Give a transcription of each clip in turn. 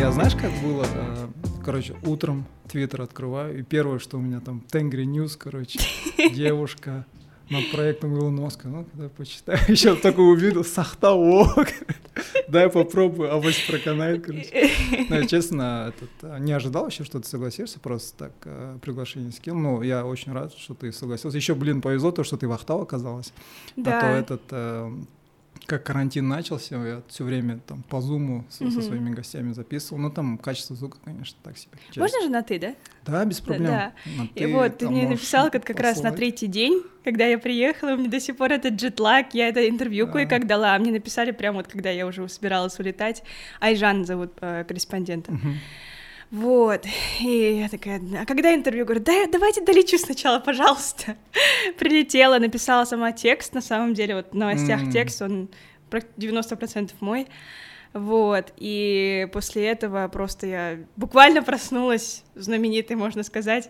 Я знаешь, как было? э, Короче, утром Twitter открываю, и первое, что у меня там Tengrinews, короче, девушка над проектом Илон Маска. Ну, когда почитаю, еще только увидел с Актау, ок. Дай попробую, авось проканает, короче. Ну, я, честно, этот, э, не ожидал вообще, что ты согласишься, просто так э, приглашение скинул. Ну, я очень рад, что ты согласился. Еще, блин, повезло то, что ты в Актау оказалась. А то Да. этот, как карантин начался, я все время там по зуму со, со Мгм. своими гостями записывал. Ну, там качество звука, конечно, так себе. честно. Можно же на ты, да? Да, без проблем. да. На И «ты» вот ты мне написал как, как раз на третий день, когда я приехала, у меня до сих пор этот джетлаг, я это интервью Да. кое-как дала, а мне написали прямо вот, когда я уже собиралась улетать, Айжан зовут э, корреспондента. Мгм. Вот, и я такая, а когда интервью? Говорю, да, давайте долечу сначала, пожалуйста. Прилетела, написала сама текст, на самом деле, вот в новостях М. текст, он прак- 90% мой. Вот, и после этого просто я буквально проснулась, знаменитой, можно сказать.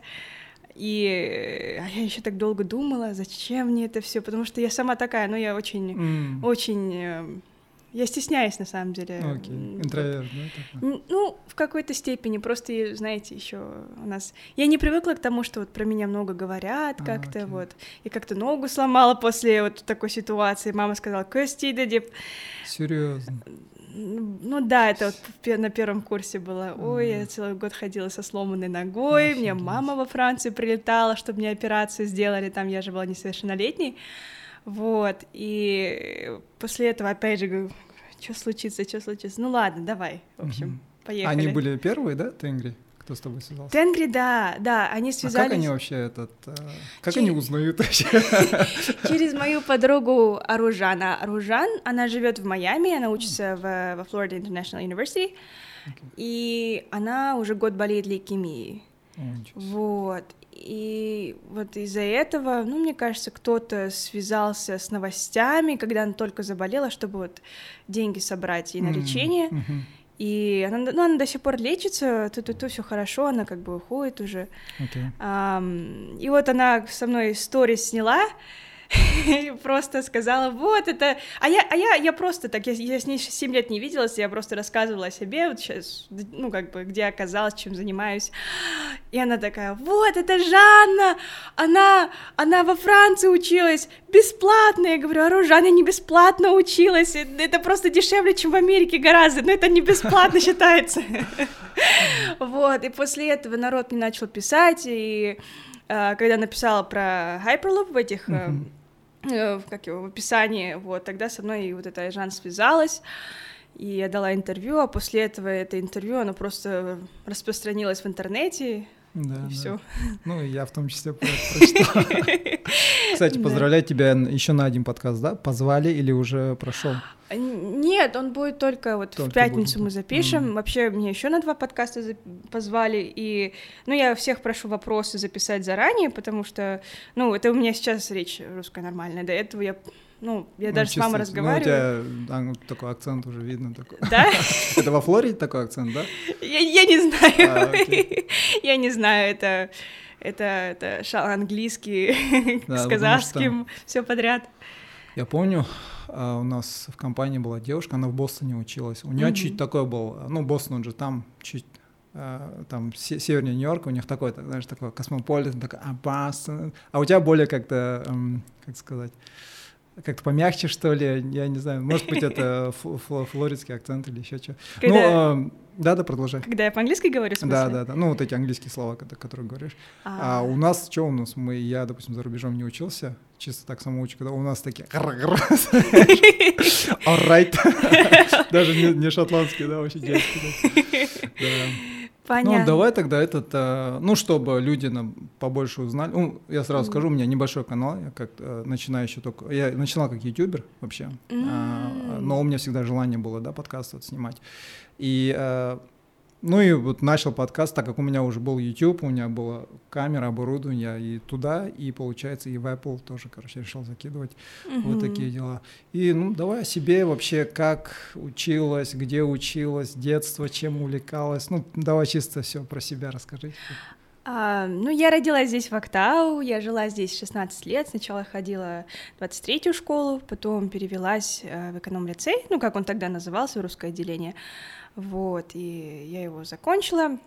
И а я еще так долго думала, зачем мне это все, потому что я сама такая, ну я очень, М. очень, э, я стесняюсь на самом деле. Ну, Окей, М, интроверт, да? такой? Ну, в какой-то степени. Просто, знаете, еще у нас... Я не привыкла к тому, что вот про меня много говорят А, как-то, окей. вот. И как-то ногу сломала после вот такой ситуации. Мама сказала, Кости, да, деп». Серьезно. Ну да, это вот на первом курсе было. Ой, я Мгм. целый год ходила со сломанной ногой, мне Офигеть. мама во Францию прилетала, чтобы мне операцию сделали, там я же была несовершеннолетней. Вот, и после этого опять же говорю, что случится, что случится? Ну ладно, давай, в общем, Мгм. поехали. Они были первые, да, Тенгри? Кто с тобой связался? Тенгри, да, да, они А связались как они вообще этот... э, Как Че- они узнают вообще? через мою подругу Аружана. Аружан, она живет в Майами, она учится в, во Florida International University, и она уже год болеет лейкемией. Вот. И вот из-за этого, ну, мне кажется, кто-то связался с новостями, когда она только заболела, чтобы вот деньги собрать ей на лечение. мгм. И она, ну, она до сих пор лечится, тут-тут все хорошо, она как бы уходит уже. Окей. Ам, и вот она со мной сторис сняла, и просто сказала, вот это... А я, а я, я просто так, я, я с ней 7 лет не виделась, я просто рассказывала о себе, вот сейчас, ну, как бы, где оказалась, чем занимаюсь. И она такая, вот, это Жанна, она, она во Франции училась, бесплатно. Я говорю, а Жанна не бесплатно училась, э, это просто дешевле, чем в Америке гораздо, но это не бесплатно считается. Вот, и после этого народ мне начал писать, и э, когда написала про Hyperloop в этих, э, как его, в описании, вот, тогда со мной и вот эта Жан связалась, и я дала интервью, а после этого это интервью, оно просто распространилось в интернете, Да, и да. все. Ну, я в том числе прочитал. Кстати, поздравляю тебя еще на один подкаст, да? Позвали или уже прошел? Нет, он будет только вот Только в пятницу будет. мы запишем. Мгм. Вообще мне еще на два подкаста позвали, и ну я всех прошу вопросы записать заранее, потому что ну это у меня сейчас речь русская нормальная. До этого я ну я Ну, даже с мамой чувствуется. Ну, разговариваю. у тебя да, ну, такой акцент уже видно. Такой. Да? Это во Флориде такой акцент, да? Я, не знаю. А, я не знаю, это это это шал английский Да, с казахским, все подряд. Я помню, а, у нас в компании была девушка, она в Бостоне училась. У нее Мгм. чуть такой был, ну, Бостон, он же там чуть а, там се- севернее Нью-Йорка, у них такой, так, знаешь, такой космополитен, такой, а, Бостон. А у тебя более как-то, эм, как сказать, как-то помягче, что ли, я не знаю, может быть, это фл- фл- флоридский акцент или еще что. Ну, Когда- эм, да-да, продолжай. Когда я по-английски говорю, в? Да, да, да. Ну, вот эти английские слова, ко- которые говоришь. А, А, у нас, что у нас, мы, я, допустим, за рубежом не учился, чисто так самоучка, когда у нас такие alright, даже не, не шотландские, да, вообще детские. Да. Понятно. Ну, давай тогда этот, э, ну, чтобы люди нам побольше узнали. Ну, я сразу скажу, у меня небольшой канал, я как э, начинающий только, я начинал как ютубер вообще, а, М. но у меня всегда желание было, да, подкаст вот снимать. И э, ну и вот начал подкаст, так как у меня уже был YouTube, у меня была камера, оборудование, и туда, и получается, и в Apple тоже, короче, решил закидывать. Вот Мгм. такие дела. И, ну, давай о себе вообще, как училась, где училась, детство, чем увлекалась. Ну, давай чисто все про себя расскажи. А, ну, я родилась здесь в Актау, я жила здесь 16 лет. Сначала ходила в 23-ю школу, потом перевелась э, в эконом-лицей, ну, как он тогда назывался, русское отделение. Вот, и я его закончила.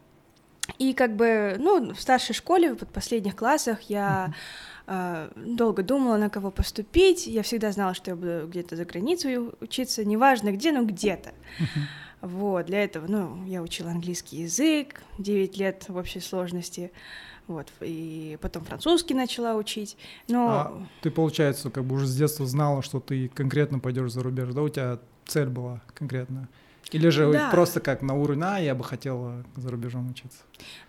И как бы, ну, в старшей школе, в последних классах я э, долго думала, на кого поступить. Я всегда знала, что я буду где-то за границей учиться, неважно где, но где-то. Вот, для этого, ну, я учила английский язык 9 лет в общей сложности, вот, и потом французский начала учить, но... А ты, получается, как бы уже с детства знала, что ты конкретно пойдешь за рубеж, да, у тебя цель была конкретная? Или же да. просто как на уровне, а, я бы хотела за рубежом учиться?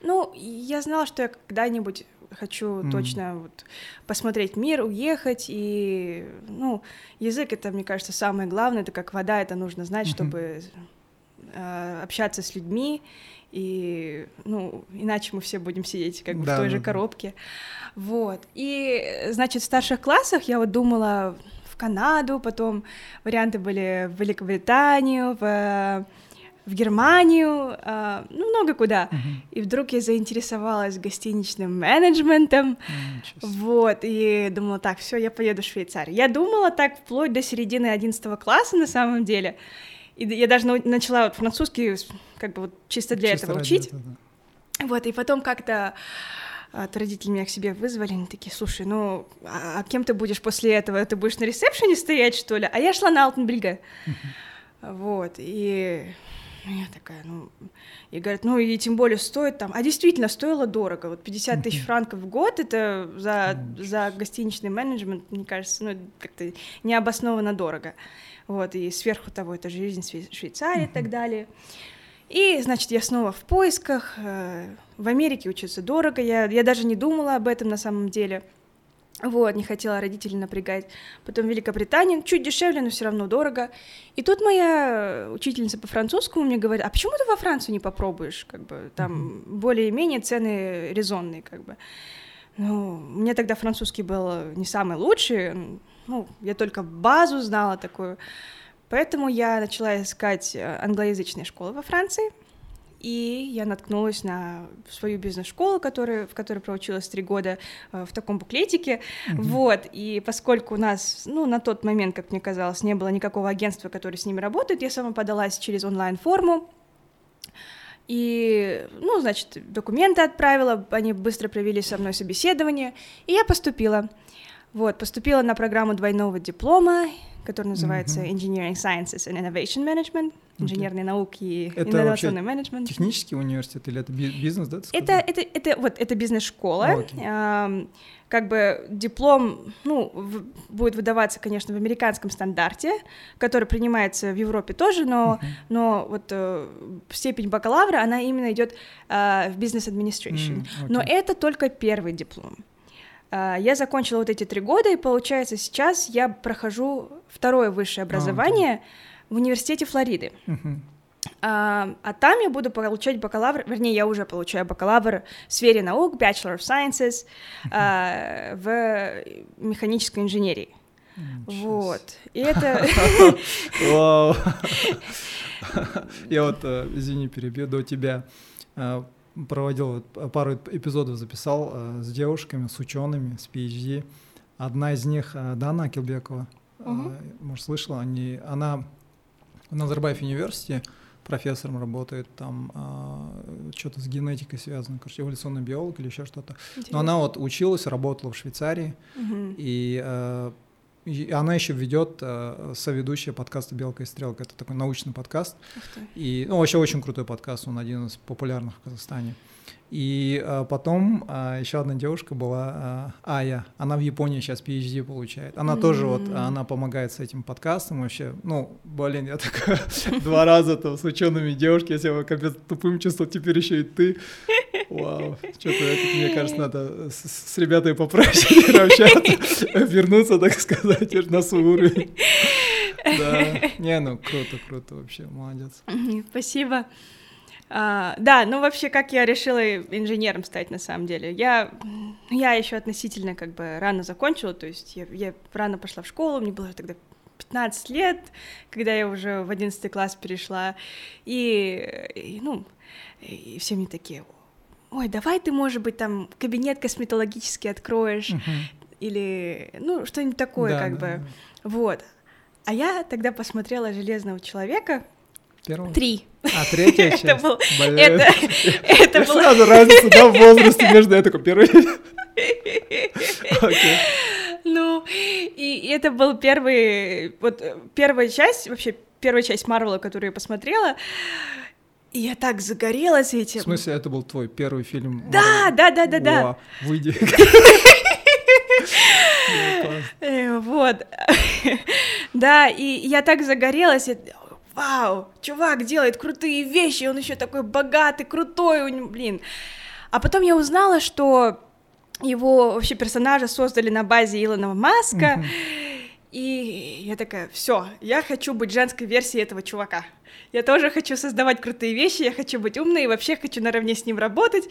Ну, я знала, что я когда-нибудь хочу mm. точно вот посмотреть мир, уехать, и, ну, язык — это, мне кажется, самое главное, это как вода, это нужно знать, mm-hmm. чтобы Э, общаться с людьми, и, ну, иначе мы все будем сидеть как бы да, в той да, же коробке. Вот. И, значит, в старших классах я вот думала в Канаду, потом варианты были в Великобританию, в в Германию, э, ну, много куда. Uh-huh. И вдруг я заинтересовалась гостиничным менеджментом. Uh, вот, и думала, так, все, я поеду в Швейцарию. Я думала так вплоть до середины 11 класса на самом деле. И я даже начала вот французский как бы вот чисто для чисто этого учить. Этого, да. Вот, и потом как-то от родителей меня к себе вызвали, они такие, слушай, ну, а, а кем ты будешь после этого? Ты будешь на ресепшене стоять, что ли? А я шла на Алтенбрига. Вот, и я такая, ну, и говорят, ну, и тем более стоит там, а действительно, стоило дорого, вот 50 тысяч франков в год, это за, за гостиничный менеджмент, мне кажется, ну, как-то необоснованно дорого вот, и сверху того это жизнь в Швейцарии и так далее. И, значит, я снова в поисках, э, в Америке учиться дорого, я, я даже не думала об этом на самом деле, вот, не хотела родителей напрягать. Потом Великобритания, чуть дешевле, но все равно дорого. И тут моя учительница по французскому мне говорит, а почему ты во Францию не попробуешь, как бы, там более-менее цены резонные, как бы. Ну, мне тогда французский был не самый лучший, ну, я только базу знала такую. Поэтому я начала искать англоязычные школы во Франции, и я наткнулась на свою бизнес-школу, которая, в которой проучилась три года э, в таком буклетике, mm-hmm. вот, и поскольку у нас, ну, на тот момент, как мне казалось, не было никакого агентства, которое с ними работает, я сама подалась через онлайн-форму, и, ну, значит, документы отправила, они быстро провели со мной собеседование, и я поступила. Вот, поступила на программу двойного диплома, которая называется mm-hmm. Engineering Sciences and Innovation Management, инженерные okay. науки и это инновационный менеджмент. Технический университет или это бизнес, да? Это, это, это, вот, это бизнес-школа. Oh, okay. а, как бы диплом, ну, в, будет выдаваться, конечно, в американском стандарте, который принимается в Европе тоже, но, uh-huh. но вот э, степень бакалавра, она именно идет э, в бизнес administration. Mm, okay. Но это только первый диплом. А, я закончила вот эти три года, и получается сейчас я прохожу второе высшее образование а, в университете Флориды. А, а там я буду получать бакалавр, вернее, я уже получаю бакалавр в сфере наук, Bachelor of Sciences, uh-huh. в механической инженерии. Вот. И это... Я вот, э, извини, перебью, до тебя а, проводил пару эпизодов, записал э, с девушками, с учеными, с PhD. Одна из них э, Дана Акилбекова, угу. э, может, слышала, они, она в Назарбаев университете профессором работает, там э, что-то с генетикой связано, короче, эволюционный биолог или еще что-то. Но она вот училась, работала в Швейцарии, угу. и э, и она еще ведет э, соведущая подкаста «Белка и стрелка». Это такой научный подкаст. И, ну, вообще очень крутой подкаст, он один из популярных в Казахстане. И а, потом а, еще одна девушка была а, Ая. Она в Японии сейчас PhD получает. Она mm-hmm. тоже вот, она помогает с этим подкастом вообще. Ну, блин, я такая два раза там с учеными девушки, я себя капец тупым чувствовал, теперь еще и ты. Вау, что-то мне кажется, надо с, с ребятами попроще общаться, вернуться, так сказать, на свой уровень. Да, не, ну круто, круто вообще, молодец. Спасибо. А, да, ну вообще, как я решила инженером стать на самом деле? Я, я еще относительно как бы рано закончила, то есть я, я рано пошла в школу, мне было тогда 15 лет, когда я уже в 11 класс перешла, и, и ну, и все мне такие, ой, давай ты, может быть, там кабинет косметологический откроешь, или, ну, что-нибудь такое, Да, как да, бы, да. вот. А я тогда посмотрела «Железного человека», Первый? три. А, третья часть. Это был, Блин. это, это было, Сразу разница, да, в возрасте между я такой первый. Окей. ну, и это был первый, вот э, первая часть, вообще первая часть Марвела, которую я посмотрела, и я так загорелась В этим. смысле, это был твой первый фильм? Да, да, да, да, да. Во, Выйди. Э, Вот. Да, и я так загорелась. Вау, чувак делает крутые вещи, он еще такой богатый, крутой, у него, блин. А потом я узнала, что его вообще персонажа создали на базе Илона Маска. И я такая, все, я хочу быть женской версией этого чувака. Я тоже хочу создавать крутые вещи, я хочу быть умной и вообще хочу наравне с ним работать.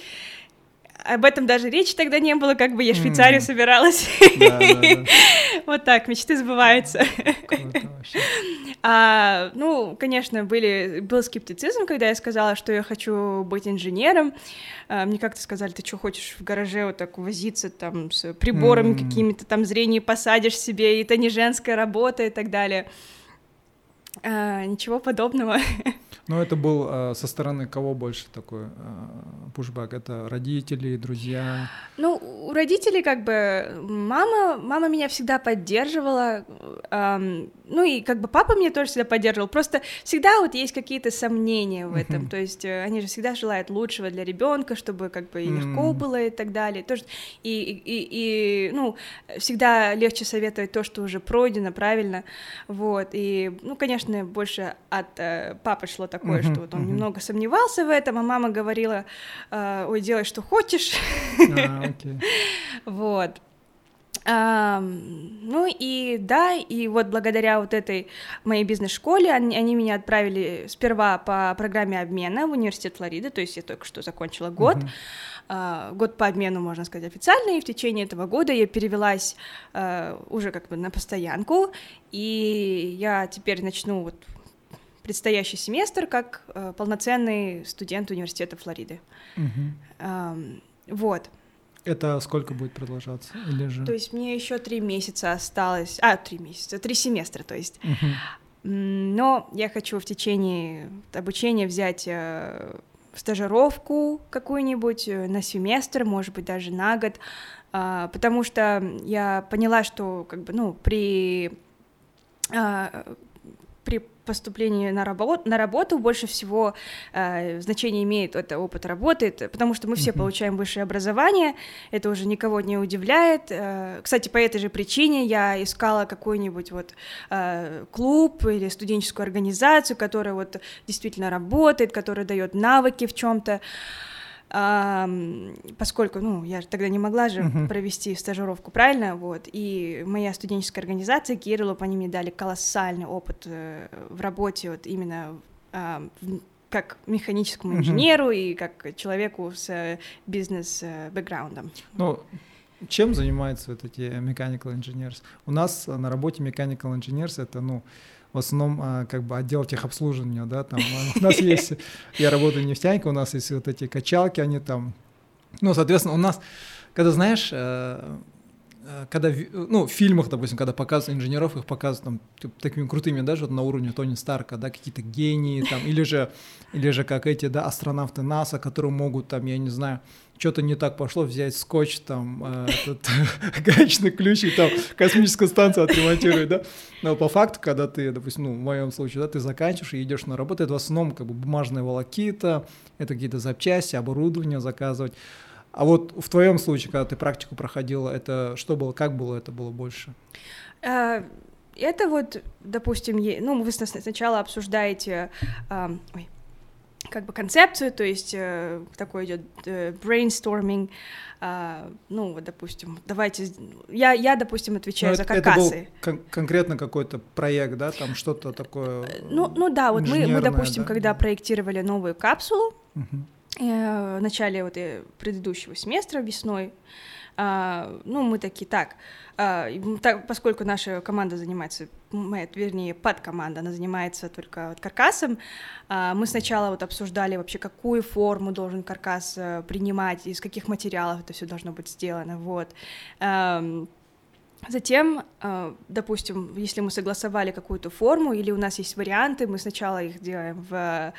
Об этом даже речи тогда не было, как бы я в Швейцарию Мгм. собиралась. Да, да, да. Вот так, мечты сбываются. Круто. А, ну, конечно, были, был скептицизм, когда я сказала, что я хочу быть инженером. А, мне как-то сказали, ты что, хочешь в гараже вот так возиться там с приборами какими-то, там зрение посадишь себе, и это не женская работа и так далее. А, ничего подобного. Но это был э, со стороны кого больше такой э, пушбэк? Это родители, друзья? Ну, у родителей как бы мама, мама меня всегда поддерживала, эм, ну и как бы папа меня тоже всегда поддерживал. Просто всегда вот есть какие-то сомнения в этом, то есть э, они же всегда желают лучшего для ребенка, чтобы как бы и легко было и так далее. Тоже и, и, и, и, ну всегда легче советовать то, что уже пройдено, правильно, вот. И ну конечно больше от э, папы шло такое, Мгм, что вот он мгм. немного сомневался в этом, а мама говорила, э, ой, делай что хочешь. А. Вот. Ну и да, и вот благодаря вот этой моей бизнес-школе они, они меня отправили сперва по программе обмена в университет Флориды, то есть я только что закончила год, Мгм. А, год по обмену, можно сказать, официально, и в течение этого года я перевелась а, уже как бы на постоянку, и я теперь начну вот предстоящий семестр как а, полноценный студент университета Флориды. Ам, вот. Это сколько будет продолжаться? Или же... То есть мне еще три месяца осталось, а, три месяца, три семестра, то есть. М, Но я хочу в течение обучения взять э, стажировку какую-нибудь э, на семестр, может быть, даже на год, а, потому что я поняла, что как бы, ну, при а, при поступлении на, работу, на работу больше всего э, значение имеет это опыт работы, это- потому что мы все получаем высшее образование, это уже никого не удивляет. Э, Кстати, по этой же причине я искала какой-нибудь вот э, клуб или студенческую организацию, которая вот действительно работает, которая дает навыки в чем-то. Поскольку, ну, я тогда не могла же Мгм. провести стажировку, правильно, вот, и моя студенческая организация Кириллов, они мне дали колоссальный опыт э, в работе, вот именно а, в- как механическому инженеру и как человеку с э, бизнес-бэкграундом. Ну, чем занимаются вот эти mechanical engineers? У нас э, на работе mechanical engineers это, ну, в основном а, как бы отдел техобслуживания, да, там а, у нас есть, я работаю нефтяника, у нас есть вот эти качалки, они там, ну, соответственно, у нас, когда, знаешь, э, когда, ви- ну, в фильмах, допустим, когда показывают инженеров, их показывают там такими крутыми, даже вот на уровне Тони Старка, да, какие-то гении там, или же, или же как эти, да, астронавты НАСА, которые могут там, я не знаю, что-то не так пошло, взять скотч, там, э, этот гаечный ключ и там космическую станцию отремонтировать, да. Но по факту, когда ты, допустим, ну, в моем случае, да, ты заканчиваешь и идешь на работу, это в основном как бы бумажные волокита, это какие-то запчасти, оборудование заказывать. А вот в твоем случае, когда ты практику проходила, это что было, как было это было больше? А, Это вот, допустим, ну, вы сна- сначала обсуждаете, ам, ой, как бы концепцию, то есть э, такой идет brainstorming, а, ну, вот, допустим, давайте, я, я допустим, отвечаю Ну, за это, это был каркасы. кон- конкретно какой-то проект, да, там что-то такое. Ну, ну да, вот мы, мы, допустим, да? когда проектировали новую капсулу, Мгм. Э, в начале вот э, предыдущего семестра весной, а, ну, мы такие, так, а, так, поскольку наша команда занимается мы, вернее, подкоманда, она занимается только вот каркасом. А, мы сначала вот обсуждали вообще, какую форму должен каркас э, принимать, из каких материалов это все должно быть сделано, вот. Затем, э, допустим, если мы согласовали какую-то форму или у нас есть варианты, мы сначала их делаем в,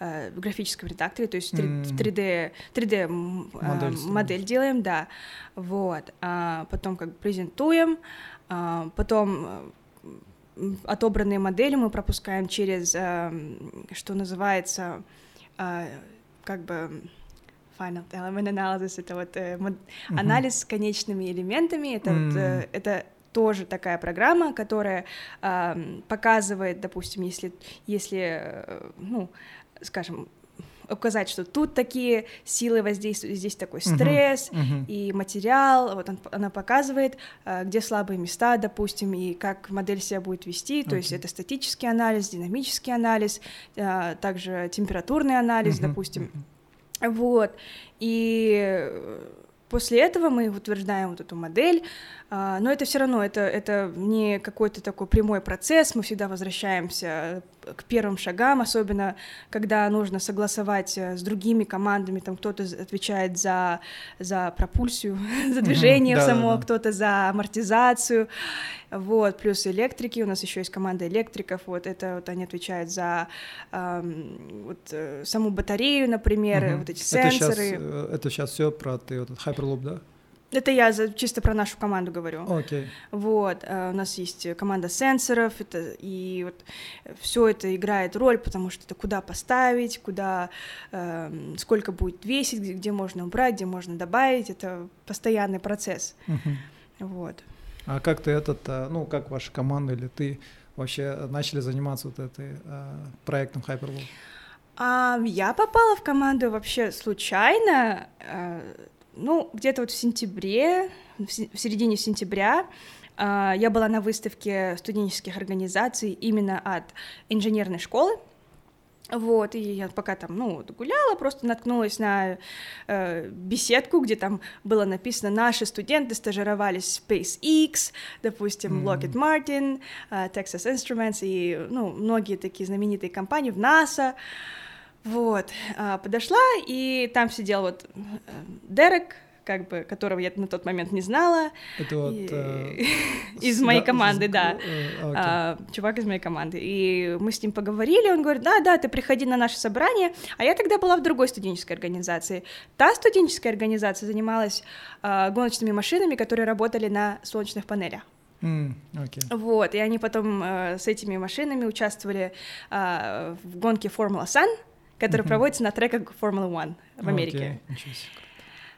э, в графическом редакторе, то есть 3D, 3D модель, модель делаем, да, вот, а потом как бы презентуем, а потом э, отобранные модели мы пропускаем через, что называется, как бы Final Element Analysis, это вот э, мод... uh-huh. анализ с конечными элементами, это mm. вот, э, это тоже такая программа, которая э, показывает, допустим, если, если, э, ну, скажем, указать, что тут такие силы воздействуют, здесь такой стресс uh-huh, uh-huh. и материал, вот он, она показывает, э, где слабые места, допустим, и как модель себя будет вести, то okay. есть это статический анализ, динамический анализ, э, также температурный анализ, uh-huh, допустим. Uh-huh. Вот. И после этого мы утверждаем вот эту модель, а, но это все равно, это, это не какой-то такой прямой процесс, мы всегда возвращаемся к первым шагам, особенно когда нужно согласовать э, с другими командами, там кто-то отвечает за, за пропульсию, за движение mm-hmm, само, да, да. кто-то за амортизацию, вот, плюс электрики, у нас еще есть команда электриков, вот, это вот они отвечают за эм, вот, э, саму батарею, например, mm-hmm. вот эти сенсоры. Это сейчас, это сейчас все про ты, вот, Hyperloop, да? Это я за, чисто про нашу команду говорю. Окей. Okay. Вот, uh, у нас есть команда сенсоров, это, и вот все это играет роль, потому что это куда поставить, куда, uh, сколько будет весить, где, где можно убрать, где можно добавить, это постоянный процесс. Uh-huh. Вот. А как ты этот, а, ну, как ваша команда или ты вообще начали заниматься вот этой uh, проектом Hyperloop? Um, я попала в команду вообще случайно. Uh, ну, где-то вот в сентябре, в середине сентября а, я была на выставке студенческих организаций именно от инженерной школы, вот, и я пока там, ну, гуляла, просто наткнулась на э, беседку, где там было написано «Наши студенты стажировались в SpaceX», допустим, mm-hmm. Lockheed Martin, э, Texas Instruments и, ну, многие такие знаменитые компании в НАСА. Вот, а, подошла, и там сидел вот э, Дерек, как бы, которого я на тот момент не знала. Это вот... И... Э, из моей команды, да. Э, а, чувак из моей команды. И мы с ним поговорили, он говорит, да, да, ты приходи на наше собрание. А я тогда была в другой студенческой организации. Та студенческая организация занималась а, гоночными машинами, которые работали на солнечных панелях. Mm, okay. Вот, и они потом э, с этими машинами участвовали э, в гонке Формула Sun, который mm-hmm. проводится на треках Формулы One в Америке. Okay.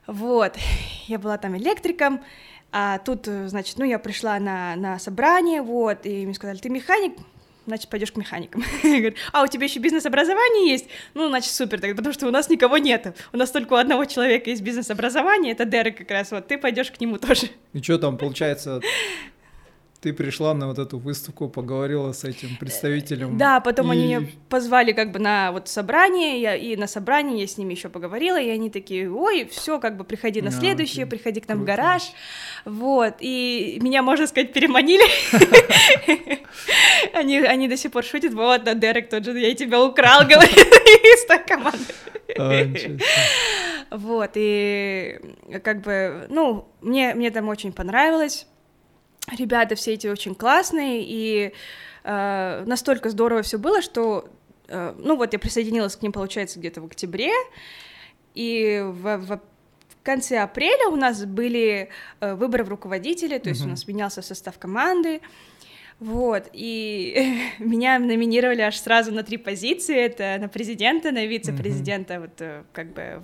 Вот, я была там электриком, а тут, значит, ну, я пришла на, на собрание, вот, и мне сказали, ты механик, значит, пойдешь к механикам. Говорит, а у тебя еще бизнес-образование есть? Ну, значит, супер, так, потому что у нас никого нет. У нас только у одного человека есть бизнес-образование, это Дерек как раз, вот, ты пойдешь к нему тоже. И что там, получается, ты пришла на вот эту выставку, поговорила с этим представителем. Да, потом и... они меня позвали как бы на вот собрание, я, и на собрании я с ними еще поговорила, и они такие, ой, все, как бы приходи на а, следующее, окей. приходи к нам Круто. в гараж, вот, и меня, можно сказать, переманили. Они, они до сих пор шутят, вот, да, Дерек тот же, я тебя украл, говорит, из той команды. А, вот, и как бы, ну, мне, мне там очень понравилось, ребята все эти очень классные, и э, настолько здорово все было, что, э, ну вот я присоединилась к ним, получается, где-то в октябре, и в, в конце апреля у нас были э, выборы в руководителя, то есть uh-huh. у нас менялся состав команды, вот, и меня номинировали аж сразу на три позиции, это на президента, на вице-президента, uh-huh. вот э, как бы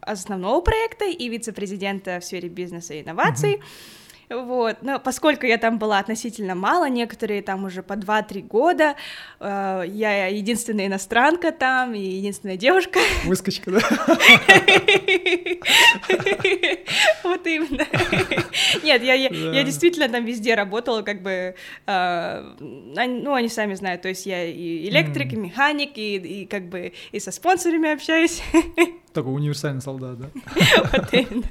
основного проекта и вице-президента в сфере бизнеса и инноваций. Uh-huh. Вот, но поскольку я там была относительно мало, некоторые там уже по 2-3 года, э, я единственная иностранка там и единственная девушка. Выскочка, да? Вот именно. Нет, я, действительно там везде работала, как бы, э, ну, они сами знают, то есть я и электрик, и механик, и, и как бы и со спонсорами общаюсь. Такой универсальный солдат, да? Вот именно.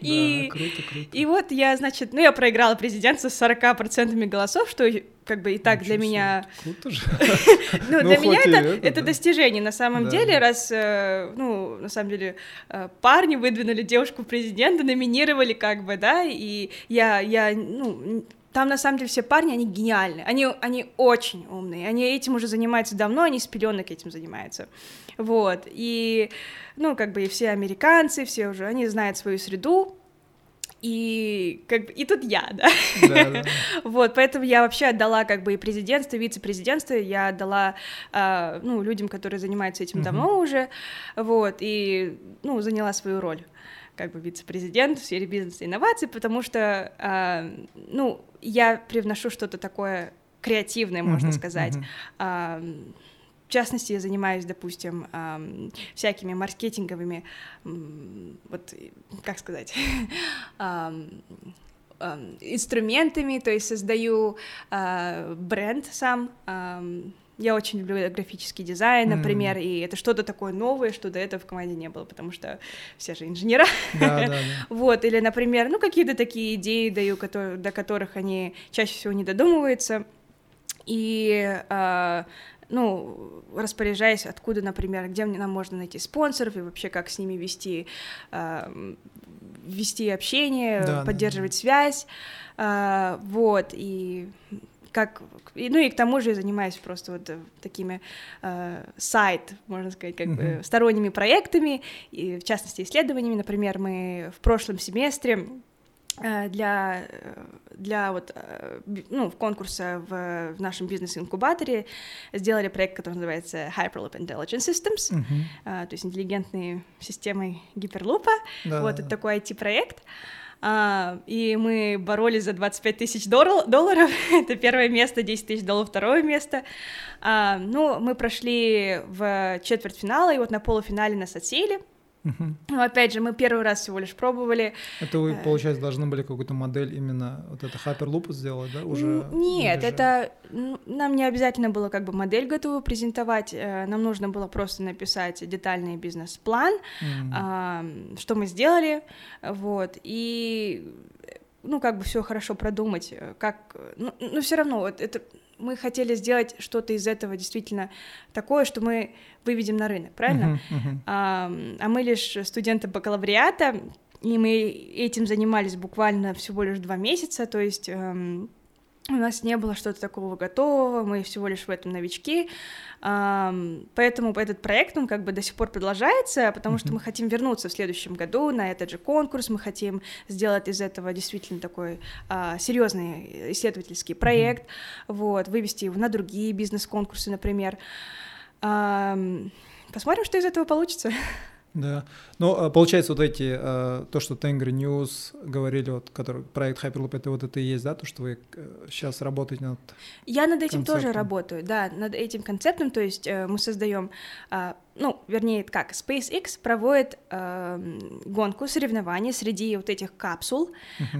И, да, круто, круто. и вот я, значит, ну, я проиграла президентство с 40% голосов, что как бы и так Ничего для меня... Круто же. Ну, Ну, для меня это, это, достижение на самом деле, раз, э, ну, на самом деле, э, парни выдвинули девушку президента, номинировали как бы, да, и я, я, ну, там на самом деле все парни, они гениальны, они, они очень умные, они этим уже занимаются давно, они с пеленок этим занимаются, вот, и, ну, как бы и все американцы, все уже, они знают свою среду, и как бы и тут я, да. Да, да. Вот, поэтому я вообще отдала как бы и президентство, и вице-президентство, я отдала, а, ну, людям, которые занимаются этим давно уже, вот, и, ну, заняла свою роль как бы вице-президент в сфере бизнеса и инноваций, потому что, а, ну, я привношу что-то такое креативное, можно сказать. мгм. В частности, я занимаюсь, допустим, ам, всякими маркетинговыми, м, вот, как сказать, ам, инструментами, то есть создаю а, бренд сам. ам, я очень люблю графический дизайн, например, и это что-то такое новое, что до этого в команде не было, потому что все же инженера. Да, да, да. Вот, или, например, ну, какие-то такие идеи даю, которые, до которых они чаще всего не додумываются. И, а, ну, распоряжаясь, откуда, например, где нам можно найти спонсоров и вообще как с ними вести, м, вести общение, Да, да, поддерживать связь, а, вот, и как, и, ну и к тому же я занимаюсь просто вот э, такими э, сайт, можно сказать, как бы Мгм. сторонними проектами, и в частности исследованиями. Например, мы в прошлом семестре э, для, э, для вот, э, ну, конкурса в, в нашем бизнес-инкубаторе сделали проект, который называется Hyperloop Intelligent Systems, а, то есть интеллигентные системы гиперлупа. Да, вот да, это такой IT-проект. А, и мы боролись за 25 тысяч дол- долларов. это первое место, 10 тысяч долларов второе место. А, ну, мы прошли в четвертьфинал, и вот на полуфинале нас отсеяли. Мгм. Ну, опять же, мы первый раз всего лишь пробовали. Это вы, Э. получается, должны были какую-то модель именно вот это Hyperloop сделать, да, уже? Нет, это ну, нам не обязательно было как бы модель готовую презентовать, э, нам нужно было просто написать детальный бизнес-план, а, что мы сделали, вот, и ну, как бы все хорошо продумать, э, как, ну, но все равно, вот это, мы хотели сделать что-то из этого действительно такое, что мы выведем на рынок, правильно? Мгм, мгм. А, а мы лишь студенты бакалавриата, и мы этим занимались буквально всего лишь два месяца, то есть эм, у нас не было что-то такого готового, мы всего лишь в этом новички, поэтому этот проект, он как бы до сих пор продолжается, потому что мы хотим вернуться в следующем году на этот же конкурс, мы хотим сделать из этого действительно такой а, серьезный исследовательский проект, вот, вывести его на другие бизнес-конкурсы, например. Посмотрим, что из этого получится. Да. Ну, а, получается, вот эти, э, то, что Tengri News говорили, вот, который проект Hyperloop, это вот это и есть, да, то, что вы сейчас работаете над... Я над этим тоже Концептом. работаю, да, над этим концептом, то есть э, мы создаем, а, ну, вернее, как, SpaceX проводит эм, гонку, соревнования среди вот этих капсул,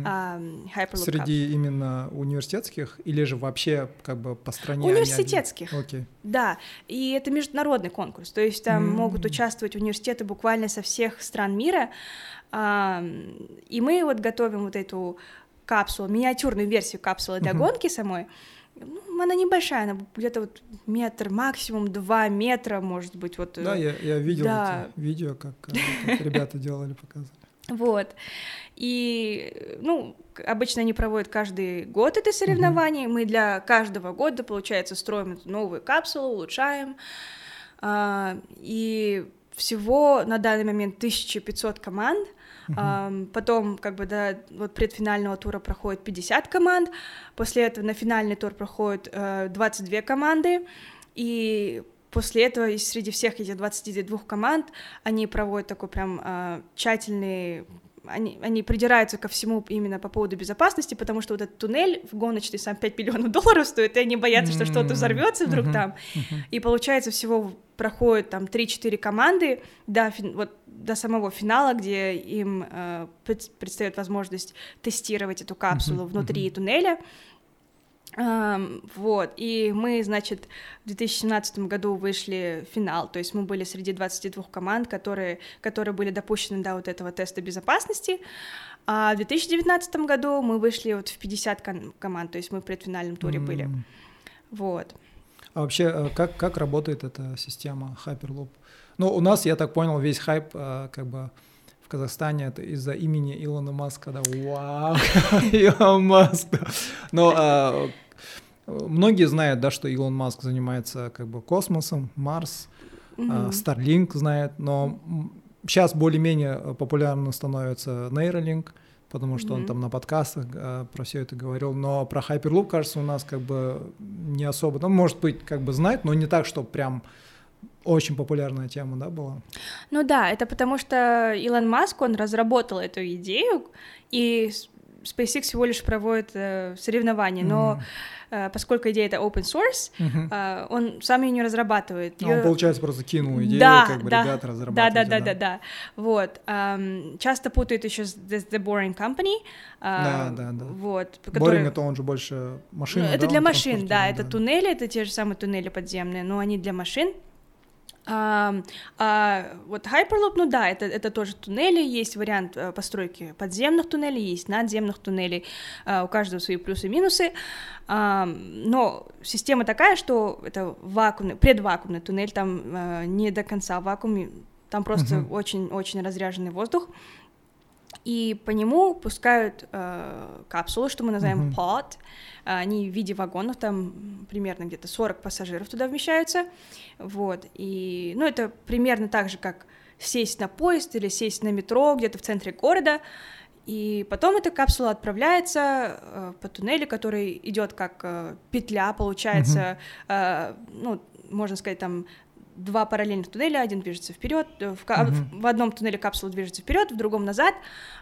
а, Hyperloop Среди именно университетских или же вообще как бы по стране? они Университетских. один? Окей. Да, и это международный конкурс, то есть там М. могут участвовать университеты буквально со всех стран мира, а, и мы вот готовим вот эту капсулу, миниатюрную версию капсулы для Мгм. гонки самой. Ну, она небольшая, она где-то вот метр, максимум два метра, может быть, вот. э, Да, я, я видел да. эти видео, как, э, как ребята делали, показывали. Вот. И, ну, обычно они проводят каждый год это соревнование. Мы для каждого года, получается, строим новую капсулу, улучшаем. А, и всего на данный момент 1500 команд. Потом, как бы, до вот предфинального тура проходит 50 команд. После этого на финальный тур проходит э, 22 команды. И после этого среди всех этих 22 команд они проводят такой прям э, тщательный они, они придираются ко всему именно по поводу безопасности, потому что вот этот туннель в гоночный сам 5 миллионов долларов стоит, и они боятся, что что-то взорвется вдруг мгм, там. мгм. И получается, всего проходит там 3-4 команды до, вот, до самого финала, где им э, пред- предстает возможность тестировать эту капсулу Мгм, внутри мгм. туннеля. Вот, и мы, значит, в 2017 году вышли в финал, то есть мы были среди 22 команд, которые, которые были допущены до вот этого теста безопасности, а в 2019 году мы вышли вот в 50 ком- команд, то есть мы в предфинальном туре mm. были, вот. А вообще, э, как, как работает эта система Hyperloop? Ну, у нас, я так понял, весь хайп э, как бы в Казахстане это из-за имени Илона Маска, да, вау, Илон Маск. Но а, многие знают, да, что Илон Маск занимается как бы космосом, Марс, а, Starlink знает, но сейчас более-менее популярным становится Neuralink, потому что mm-hmm. он там на подкастах э, про все это говорил, но про Hyperloop, кажется, у нас как бы не особо, ну, может быть, как бы знает, но не так, что прям очень популярная тема, да, была? Ну да, это потому что Илон Маск, он разработал эту идею, и SpaceX всего лишь проводит э, соревнования, но э, поскольку идея это open source, mm-hmm. э, он сам ее не разрабатывает. Ну, он, получается, просто кинул идею, да, как бы да, ребята разрабатывают. Да, да, да, да, да. Вот. Эм, часто путают еще с The, The Boring Company. Э, да, да, да. Вот. Который... Boring это он же больше машин. Ну, это да, для машин, да, да, это туннели, это те же самые туннели подземные, но они для машин. А, а, вот Hyperloop, ну да, это, это тоже туннели, есть вариант э, постройки подземных туннелей, есть надземных туннелей, а, у каждого свои плюсы и минусы, а, но система такая, что это вакуумный, предвакуумный туннель, там а, не до конца вакуум, там просто очень-очень uh-huh. разряженный воздух, и по нему пускают э, капсулы, что мы называем uh-huh. pod, они в виде вагонов, там примерно где-то 40 пассажиров туда вмещаются, вот, и, ну, это примерно так же, как сесть на поезд или сесть на метро где-то в центре города, и потом эта капсула отправляется э, по туннелю, который идет как э, петля, получается, mm-hmm. э, ну, можно сказать, там два параллельных туннеля, один движется вперед, э, в, mm-hmm. в одном туннеле капсула движется вперед, в другом назад,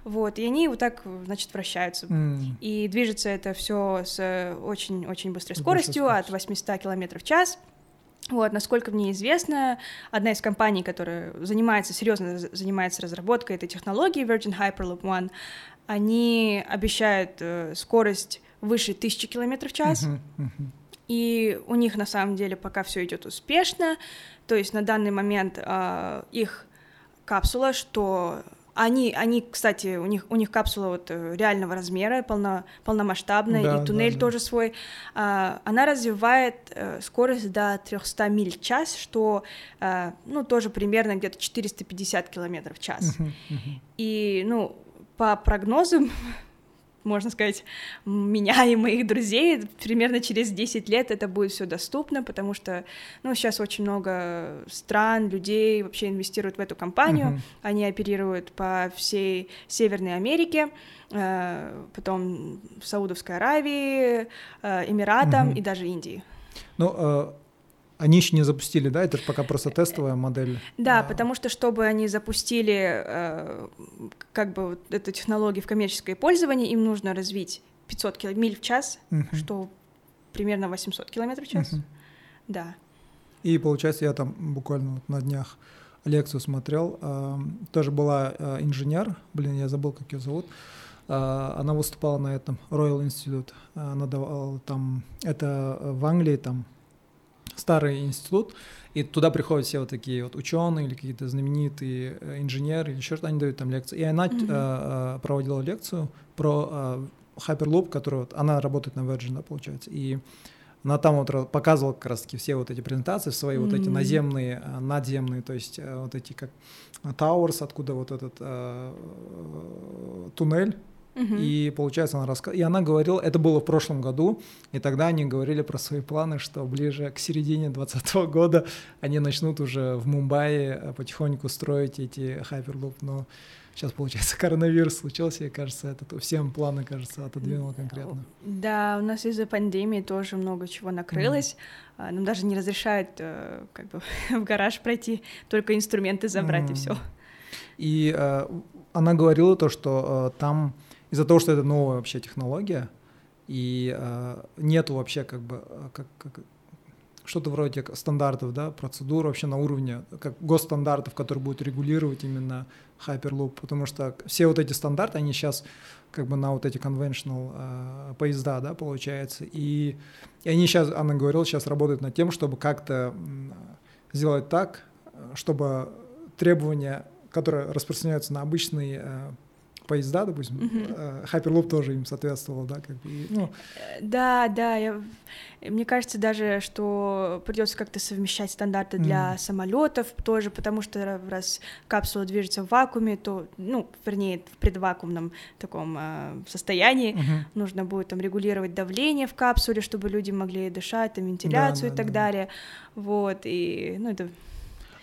вот, и они вот так, значит, вращаются. Mm. И движется это все с очень-очень быстрой скоростью, от 800 км в час. Вот, насколько мне известно, одна из компаний, которая занимается, серьезно занимается разработкой этой технологии, Virgin Hyperloop One, они обещают э, скорость выше 1000 км в час. Uh-huh, uh-huh. И у них на самом деле пока все идет успешно. То есть на данный момент э, их капсула, что они, они, кстати, у них, у них капсула вот э, реального размера, полно, полномасштабная, да, и туннель да, да. тоже свой. А, она развивает а, скорость до 300 миль в час, что, а, ну, тоже примерно где-то 450 километров в час. Uh-huh, uh-huh. И, ну, по прогнозам можно сказать, меня и моих друзей, примерно через 10 лет это будет все доступно, потому что, ну, сейчас очень много стран, людей вообще инвестируют в эту компанию, uh-huh. они оперируют по всей Северной Америке, э, потом в Саудовской Аравии, э, Эмиратам uh-huh. и даже Индии. Ну, э, они еще не запустили, да? Это пока просто тестовая модель. Да, а... потому что чтобы они запустили э, как бы вот эту технологию в коммерческое пользование, им нужно развить 500 км, миль в час, uh-huh. что примерно 800 километров в час. Uh-huh. Да. И получается, я там буквально вот на днях лекцию смотрел. Э, тоже была э, инженер, блин, я забыл, как ее зовут. Э, она выступала на этом Royal Institute. Она давала там, это в Англии там старый институт, и туда приходят все вот такие вот ученые или какие-то знаменитые э, инженеры или еще что-то, они дают там лекции. И она mm-hmm. э, проводила лекцию про э, Hyperloop, который вот, она работает на Virgin, да, получается, и она там вот показывала как раз-таки все вот эти презентации, свои mm-hmm. вот эти наземные, надземные, то есть вот эти как Towers, откуда вот этот э, туннель и получается, она рассказывала. И она говорила, это было в прошлом году, и тогда они говорили про свои планы, что ближе к середине 2020 года они начнут уже в Мумбаи э, потихоньку строить эти Hyperloop. Но сейчас, получается, коронавирус случился, и, кажется, это всем планы, кажется, отодвинуло конкретно. Да, у нас из-за пандемии тоже много чего накрылось. Mm. Нам даже не разрешают э, как бы в гараж пройти, только инструменты забрать mm. и все. И э, она говорила то, что э, там из-за того, что это новая вообще технология, и э, нету вообще как бы, э, как, как, что-то вроде стандартов, да, процедур вообще на уровне как госстандартов, которые будут регулировать именно Hyperloop, потому что все вот эти стандарты, они сейчас как бы на вот эти conventional э, поезда, да, получается, и, и они сейчас, она говорила, сейчас работают над тем, чтобы как-то сделать так, чтобы требования, которые распространяются на обычные э, поезда, допустим. Hyperloop тоже им соответствовал, да, как бы, ну... Э, да, да, я, мне кажется даже, что придется как-то совмещать стандарты для mm. самолетов тоже, потому что раз капсула движется в вакууме, то, ну, вернее, в предвакуумном таком э, состоянии, uh-huh. нужно будет там регулировать давление в капсуле, чтобы люди могли дышать, там, вентиляцию да, и так да. далее, вот, и, ну, это...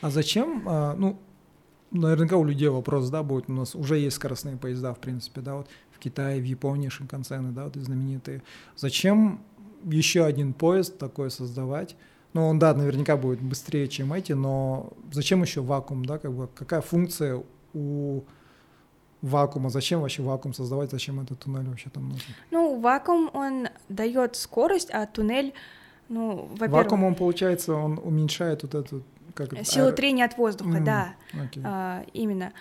А зачем, а, ну, наверняка у людей вопрос, да, будет, у нас уже есть скоростные поезда, в принципе, да, вот в Китае, в Японии, шинкансены, да, вот знаменитые. Зачем еще один поезд такой создавать? Ну, он, да, наверняка будет быстрее, чем эти, но зачем еще вакуум, да, как бы, какая функция у вакуума, зачем вообще вакуум создавать, зачем этот туннель вообще там нужен? Ну, вакуум, он дает скорость, а туннель, ну, во-первых... Вакуум, он, получается, он уменьшает вот эту как Силу ар... трения от воздуха, mm, да, okay. а, именно.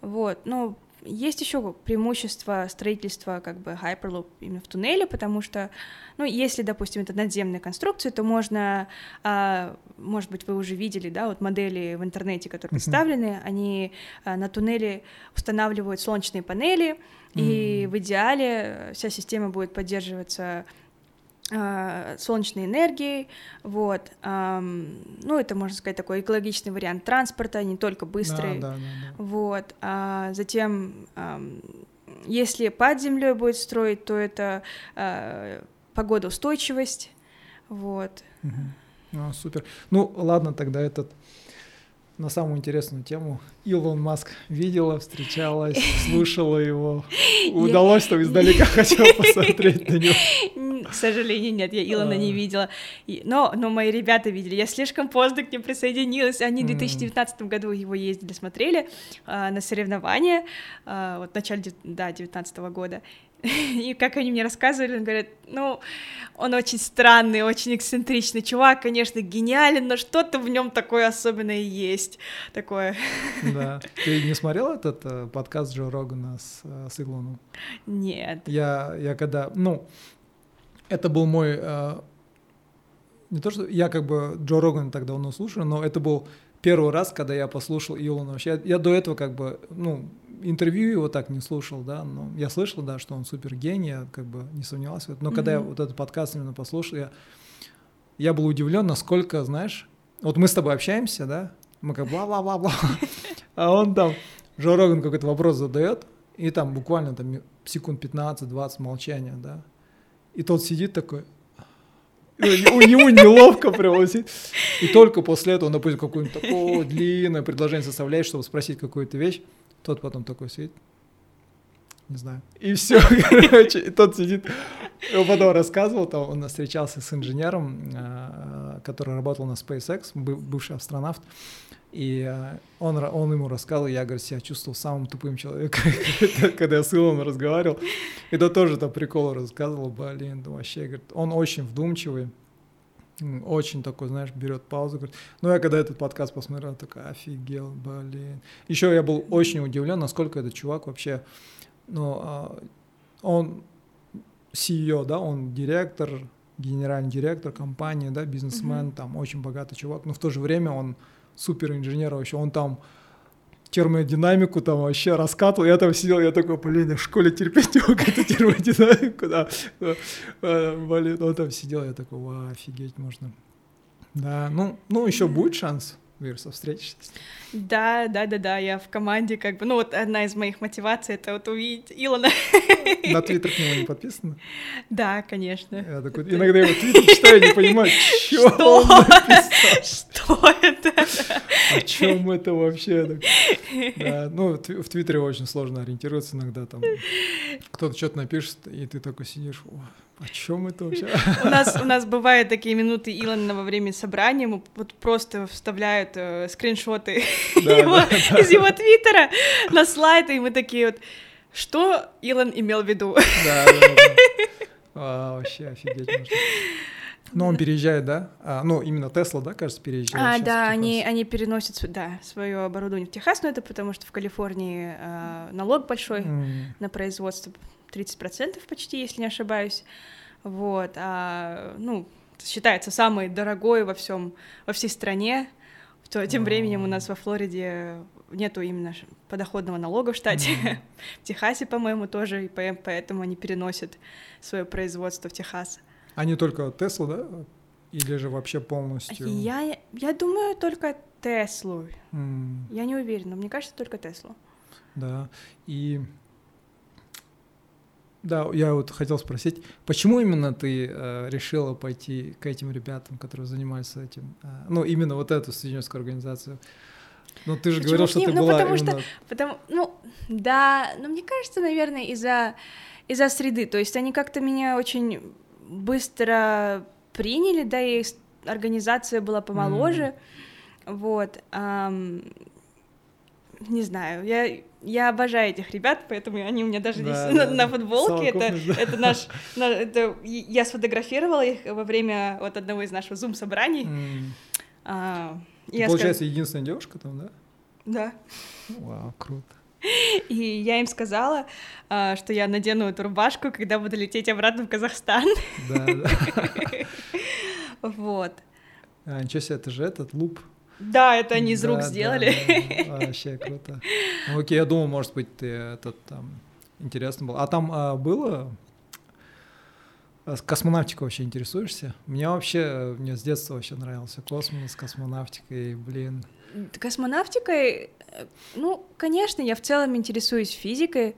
Вот, ну, есть еще преимущество строительства как бы Hyperloop именно в туннеле, потому что, ну, если, допустим, это надземная конструкция, то можно, а, может быть, вы уже видели, да, вот модели в интернете, которые представлены, uh-huh. они а, на туннеле устанавливают солнечные панели, uh-huh. и в идеале вся система будет поддерживаться а, солнечной энергией, вот, ну, это, можно сказать, такой экологичный вариант транспорта, не только быстрый, да, да, да, да. вот, а затем, если под землей будет строить, то это а, погодоустойчивость, вот. Угу. А, супер. Ну, ладно, тогда этот на самую интересную тему. Илон Маск видела, встречалась, слушала его. Удалось там издалека хотела посмотреть на него. К сожалению, нет, я Илона не видела. Но, но мои ребята видели. Я слишком поздно к ним присоединилась. Они в 2019 году его ездили, смотрели а, на соревнования. А, вот в начале да, 2019 года. И как они мне рассказывали, он говорит, ну, он очень странный, очень эксцентричный чувак, конечно, гениален, но что-то в нем такое особенное есть, такое. Да. Ты не смотрел этот э, подкаст Джо Рогана с, э, с Илоном? Нет. Я, я когда, ну, это был мой, э, не то, что я как бы Джо Роган так давно слушаю, но это был первый раз, когда я послушал Илона. Вообще, я, я до этого как бы, ну, интервью его так не слушал, да, но я слышал, да, что он супер гений, я как бы не сомневался. Но mm-hmm. когда я вот этот подкаст именно послушал, я, я был удивлен, насколько, знаешь, вот мы с тобой общаемся, да, мы как бла-бла-бла-бла, а он там, Джо Роган какой-то вопрос задает, и там буквально там секунд 15-20 молчания, да, и тот сидит такой, у него неловко прям. И только после этого допустим, какое-нибудь такое длинное предложение составляет, чтобы спросить какую-то вещь. Тот потом такой сидит, не знаю. И все, короче, и тот сидит. Он потом рассказывал, там он встречался с инженером, э, который работал на SpaceX, бывший астронавт. И э, он, он ему рассказывал, я, говорю, себя чувствовал самым тупым человеком, когда я с Илоном разговаривал. И тот тоже там прикол рассказывал, блин, да вообще, говорит, он очень вдумчивый, очень такой, знаешь, берет паузу, говорит, ну я когда этот подкаст посмотрел, такой, офигел, блин. Еще я был очень удивлен, насколько этот чувак вообще, ну, а, он CEO, да, он директор, генеральный директор компании, да, бизнесмен, mm-hmm. там очень богатый чувак, но в то же время он супер инженер вообще, он там термодинамику там вообще раскатывал, я там сидел, я такой, блин, я в школе терпеть не мог эту термодинамику, да, блин, он там сидел, я такой, ва, офигеть можно. Да, ну, ну еще будет шанс, Вируса, встретишься Да, да, да, да, я в команде как бы, ну вот одна из моих мотиваций это вот увидеть Илона. На Твиттер к нему не подписано? Да, конечно. Я такой, иногда его Твиттер читаю, не понимаю, что он написал. Что это? О чем это вообще? Да, ну, в Твиттере очень сложно ориентироваться иногда, там кто-то что-то напишет, и ты такой сидишь, о чем это вообще? У нас, у нас бывают такие минуты Илона во время собрания, мы вот просто вставляют э, скриншоты да, его, да, да. из его твиттера на слайды, и мы такие вот, что Илон имел в виду? Да, да, да. А, вообще офигеть можно. Но он переезжает, да? А, ну, именно Тесла, да, кажется, переезжает. А, да, они, они переносят св- да, свое оборудование в Техас, но это потому что в Калифорнии э, налог большой М, на производство 30% почти, если не ошибаюсь. Вот, а, ну, считается самый дорогой во всем, во всей стране. То тем временем у нас во Флориде нету именно подоходного налога в штате. В Техасе, по-моему, тоже, и по- поэтому они переносят свое производство в Техас. Они только Тесла, да? Или же вообще полностью? Я, я думаю, только Теслу. М, Я не уверена, мне кажется, только Теслу. Да. И да, я вот хотел спросить, почему именно ты э, решила пойти к этим ребятам, которые занимаются этим? А, ну, именно вот эту студенческую организацию. Ну, ты же Почему говорил, что ты Ну, была потому что именно... Потому, ну, да, но мне кажется, наверное, из-за из-за среды. То есть они как-то меня очень быстро приняли, да, и организация была помоложе. Вот. ам, не знаю, я, я обожаю этих ребят, поэтому они у меня даже Да, здесь на, да, на да. футболке. Это, да. это наш. на- это, я сфотографировала их во время вот одного из наших зум-собраний. М, А, Ты, получается, единственная девушка там, да? сказ- Да. Вау, круто. И я им сказала, а, что я надену эту рубашку, когда буду лететь обратно в Казахстан. Да, да. Вот. А, ничего себе, это же этот луп. Да, это они из Да, рук да, сделали. да, да. Вообще круто. Ну, окей, я думал, может быть, ты этот там интересно было. А там а, было а, с космонавтикой вообще интересуешься? Мне вообще, мне с детства вообще нравился космос, космонавтика, и, блин, Космонавтикой, э, ну, конечно, я в целом интересуюсь физикой.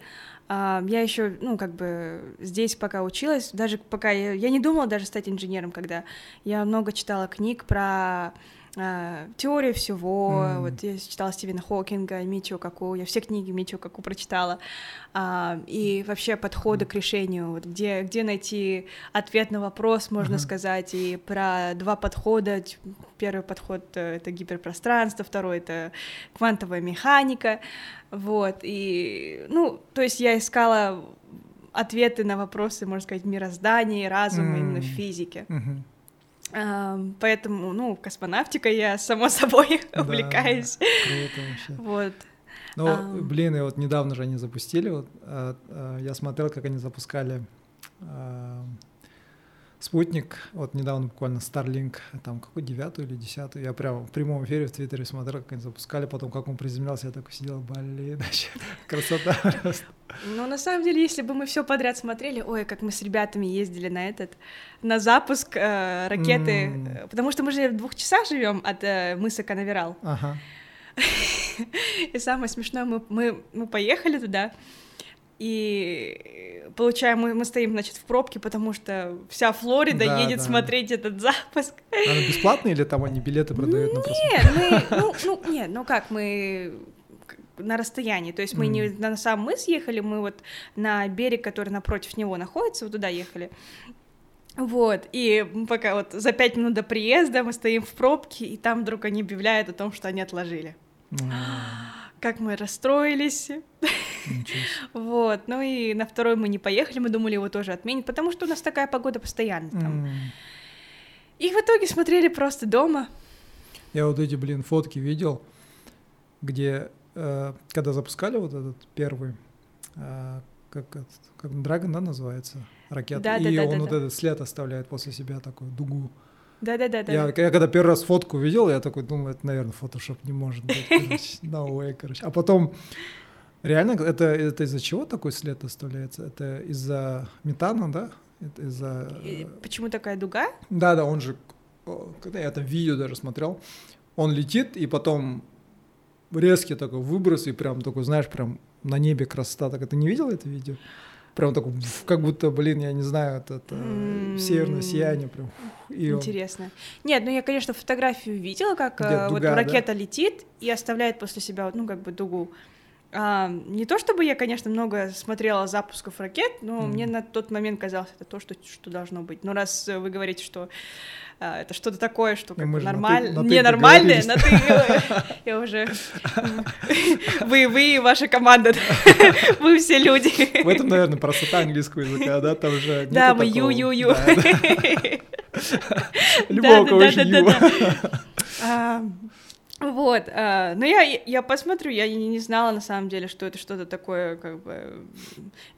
А, Я еще, ну, как бы здесь пока училась, даже пока я, я не думала даже стать инженером, когда я много читала книг про а, теорию всего, М. вот я читала Стивена Хокинга, Мичио Каку, я все книги Мичио Каку прочитала, А, и вообще подходы к решению, вот где, где найти ответ на вопрос, можно Ага. сказать, и про два подхода, первый подход э, — это гиперпространство, второй — это квантовая механика, вот, и, ну, то есть я искала ответы на вопросы, можно сказать, мироздания, разума именно в физике. мгм. Поэтому, ну, космонавтикой я, само собой, Да, увлекаюсь. Круто вообще. Вот. Ну, Ам. блин, и вот недавно же они запустили, вот, а, а, я смотрел, как они запускали а, спутник, вот недавно буквально Starlink, там какой девятую или десятую, я прям в прямом эфире в Твиттере смотрел, как они запускали, потом как он приземлялся, я такой сидел, блин, вообще красота просто. Ну, на самом деле, если бы мы все подряд смотрели, ой, как мы с ребятами ездили на этот, на запуск э, ракеты, э, потому что мы же в двух часах живем от э, мыса Канаверал. Ага. И самое смешное, мы, мы, мы поехали туда, и получаем, мы, мы стоим, значит, в пробке, потому что вся Флорида Да, едет да. смотреть этот запуск. Она бесплатная или там они билеты продают? Нет, мы, ну, ну, нет, ну как, мы на расстоянии, то есть мы не Мгм. на сам мыс ехали, мы вот на берег, который напротив него находится, вот туда ехали. Вот, и пока вот за пять минут до приезда мы стоим в пробке, и там вдруг они объявляют о том, что они отложили. А, Как мы расстроились. Вот, ну и на второй мы не поехали, мы думали его тоже отменить, потому что у нас такая погода постоянно там. И в итоге смотрели просто дома. Я вот эти, блин, фотки видел, где, э, когда запускали вот этот первый, э, как, как Dragon, да, называется, ракета, Да, и да, да, он да, вот да. этот след оставляет после себя такую дугу. Да-да-да. Я, я когда первый раз фотку видел, я такой думаю, это, наверное, фотошоп не может быть, короче, no way, короче. А потом, реально, это, это из-за чего такой след оставляется? Это из-за метана, да? Это из-за... Почему такая дуга? Да, да, он же, когда я там видео даже смотрел, он летит, и потом резкий такой выброс, и прям такой, знаешь, прям на небе красота. Так ты не видел это видео? Прям вф, как будто, блин, я не знаю, это, это северное сияние прям. и он- Интересно. Нет, ну я, конечно, фотографию видела, как Где э, вот дуга, да? ракета летит и оставляет после себя, ну, как бы дугу. А, не то чтобы я, конечно, много смотрела запусков ракет, но Мгм. мне на тот момент казалось, это то, что, что должно быть. Но раз вы говорите, что это что-то такое, что как же нормально, ты ненормальное, на ты, э, я уже... Вы, вы и ваша команда, вы все люди. В этом, наверное, простота английского языка, да, там уже Да, мы ю-ю-ю. Любого, кого Вот, а, но я, я посмотрю, я не, не знала на самом деле, что это что-то такое, как бы,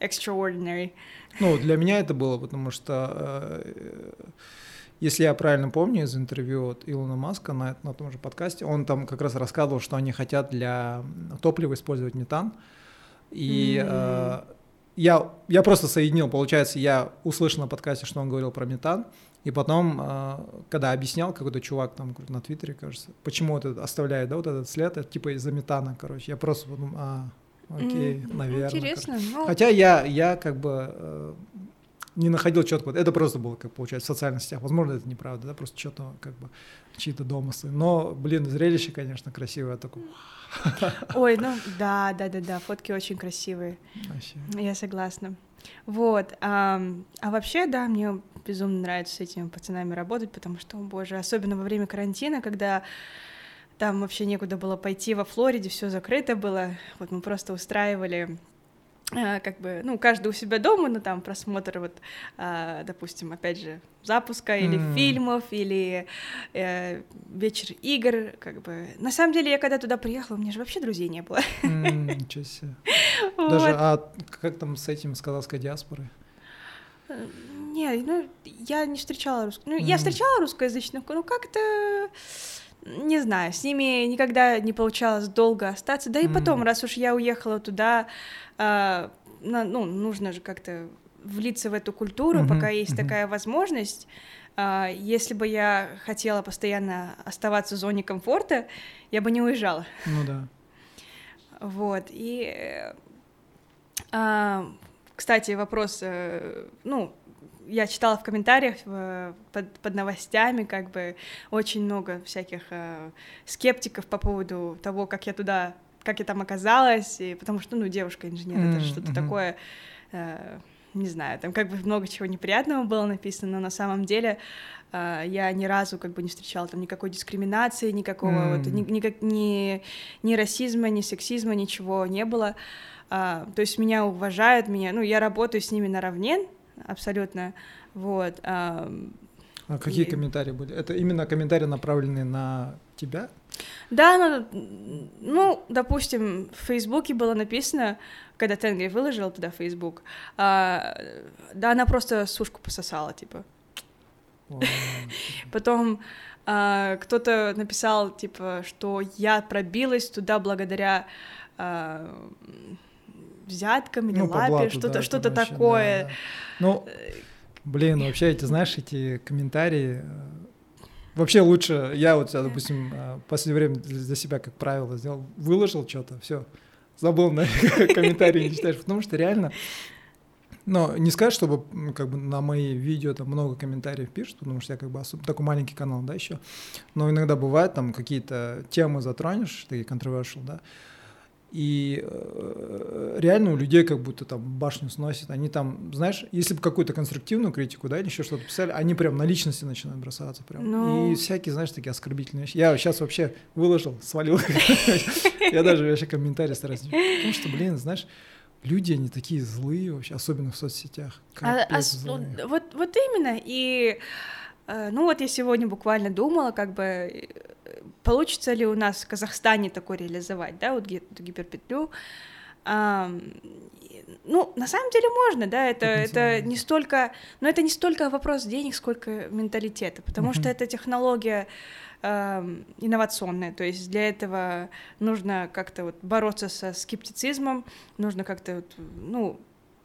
extraordinary. Ну, для меня это было, потому что, э, если я правильно помню из интервью от Илона Маска на, на том же подкасте, он там как раз рассказывал, что они хотят для топлива использовать метан, и mm. э, я, я просто соединил, получается, я услышал на подкасте, что он говорил про метан, и потом, а, когда объяснял какой-то чувак там на Твиттере, кажется, почему это оставляет, да, вот этот след, это типа из-за метана, короче. Я просто подумал, а, окей, mm, наверное. Интересно. Ну... Хотя я, я как бы э, не находил четко, это просто было, как получается, в социальных сетях. Возможно, это неправда, да, просто что-то как бы чьи-то домыслы. Но, блин, зрелище, конечно, красивое. Такое. Ой, ну да, да, да, да, фотки очень красивые. Вообще. Я согласна. Вот. А, а вообще, да, мне безумно нравится с этими пацанами работать, потому что, о боже, особенно во время карантина, когда там вообще некуда было пойти во Флориде, все закрыто было. Вот мы просто устраивали как бы, ну, каждый у себя дома, но там просмотр, вот, а, допустим, опять же, запуска или mm. фильмов, или э, вечер игр, как бы. На самом деле, я когда туда приехала, у меня же вообще друзей не было. Mm, ничего себе. Вот. Даже, а как там с этим с казахской диаспорой? Э, не, ну, я не встречала русскую. Ну, mm. я встречала русскоязычных, ну, как-то не знаю, с ними никогда не получалось долго остаться. Да и mm. потом, раз уж я уехала туда, э, ну, нужно же как-то влиться в эту культуру, mm-hmm. пока есть mm-hmm. такая возможность. Э, если бы я хотела постоянно оставаться в зоне комфорта, я бы не уезжала. Ну да. Вот, и... Э, кстати, вопрос, э, ну, я читала в комментариях под, под новостями, как бы очень много всяких э, скептиков по поводу того, как я туда, как я там оказалась, и потому что, ну, девушка-инженер, mm-hmm. это что-то mm-hmm. такое, э, не знаю, там как бы много чего неприятного было написано, но на самом деле э, я ни разу как бы не встречала там никакой дискриминации, никакого mm-hmm. вот, ни, ни, ни, ни расизма, ни сексизма, ничего не было. Uh, то есть меня уважают, меня, ну, я работаю с ними наравне, абсолютно, вот. А, какие и... комментарии были? Это именно комментарии, направленные на тебя? Да, ну, ну, допустим, в Фейсбуке было написано, когда Тенгри выложил туда Фейсбук, а, да, она просто сушку пососала, типа. Потом а, кто-то написал, типа, что я пробилась туда благодаря а, взяткам или ну, лапе, что-то да, что такое. Да, да. Ну, блин, вообще эти, знаешь, эти комментарии, э, вообще лучше, я вот, допустим, э, в последнее время для себя, как правило, сделал, выложил что-то, все, забыл на комментарии не читаешь, потому что реально, но не сказать, чтобы как бы на мои видео там много комментариев пишут, потому что я как бы особо, такой маленький канал, да, еще. Но иногда бывает там какие-то темы затронешь, такие controversial, да, и э, реально у людей как будто там башню сносит. Они там, знаешь, если бы какую-то конструктивную критику, да, или еще что-то писали, они прям на личности начинают бросаться прям. Но... И всякие, знаешь, такие оскорбительные вещи. Я сейчас вообще выложил, свалил. Я даже вообще комментарии стараюсь. Потому что, блин, знаешь, люди, они такие злые вообще, особенно в соцсетях. А, а, вот, именно. И Э, ну вот я сегодня буквально думала, как бы получится ли у нас в Казахстане такое реализовать, да, вот эту гиперпетлю. А, ну, на самом деле можно, да, это, это не столько, но это не столько вопрос денег, сколько менталитета, потому что это технология э, инновационная, то есть для этого нужно как-то вот бороться со скептицизмом, нужно как-то, вот, ну,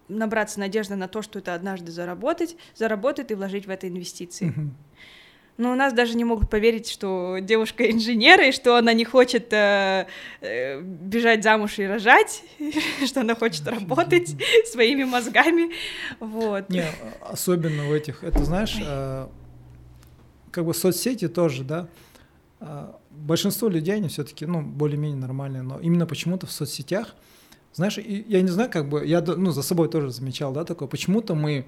набраться надежды на то, что это однажды заработать, заработать и вложить в это инвестиции. Но у нас даже не могут поверить, что девушка инженер, и что она не хочет э, э, бежать замуж и рожать, что она хочет работать своими мозгами. Вот. Не, особенно в этих, это знаешь, э, как бы соцсети тоже, да, э, большинство людей, они все-таки, ну, более-менее нормальные, но именно почему-то в соцсетях знаешь, я не знаю, как бы, я ну, за собой тоже замечал, да, такое, почему-то мы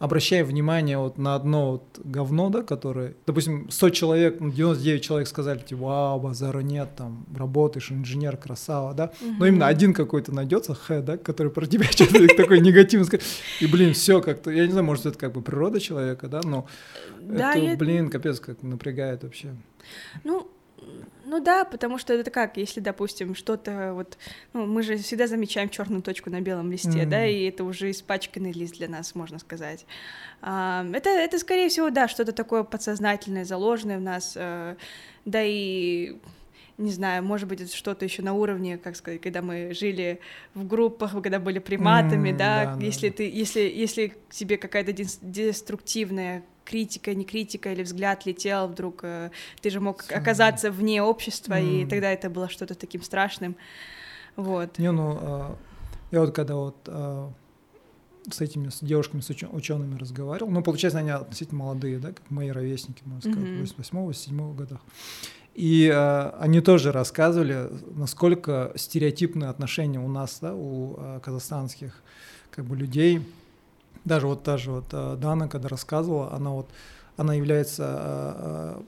обращаем внимание вот на одно вот говно, да, которое, допустим, 100 человек, ну, 99 человек сказали, типа, вау, базара нет, там, работаешь, инженер, красава, да, угу. но именно один какой-то найдется, х, да, который про тебя что-то такой негативный скажет, и, блин, все как-то, я не знаю, может, это как бы природа человека, да, но это, блин, капец, как напрягает вообще. Ну, ну да, потому что это как, если, допустим, что-то вот, ну, мы же всегда замечаем черную точку на белом листе, mm-hmm. да, и это уже испачканный лист для нас, можно сказать. А, это, это, скорее всего, да, что-то такое подсознательное, заложенное в нас, а, да и не знаю, может быть, это что-то еще на уровне, как сказать, когда мы жили в группах, когда были приматами, mm, да, да, если да. ты, если, если тебе какая-то деструктивная критика, не критика или взгляд летел вдруг, э, ты же мог оказаться вне общества, mm. и тогда это было что-то таким страшным, вот. Не, ну, а, я вот когда вот а, с этими с девушками, с учеными разговаривал, ну, получается, они относительно молодые, да, как мои ровесники, можно сказать, mm-hmm. 88-87 годах. И э, они тоже рассказывали, насколько стереотипные отношения у нас, да, у э, казахстанских как бы людей даже вот та же вот э, Дана, когда рассказывала, она вот, она является э, э,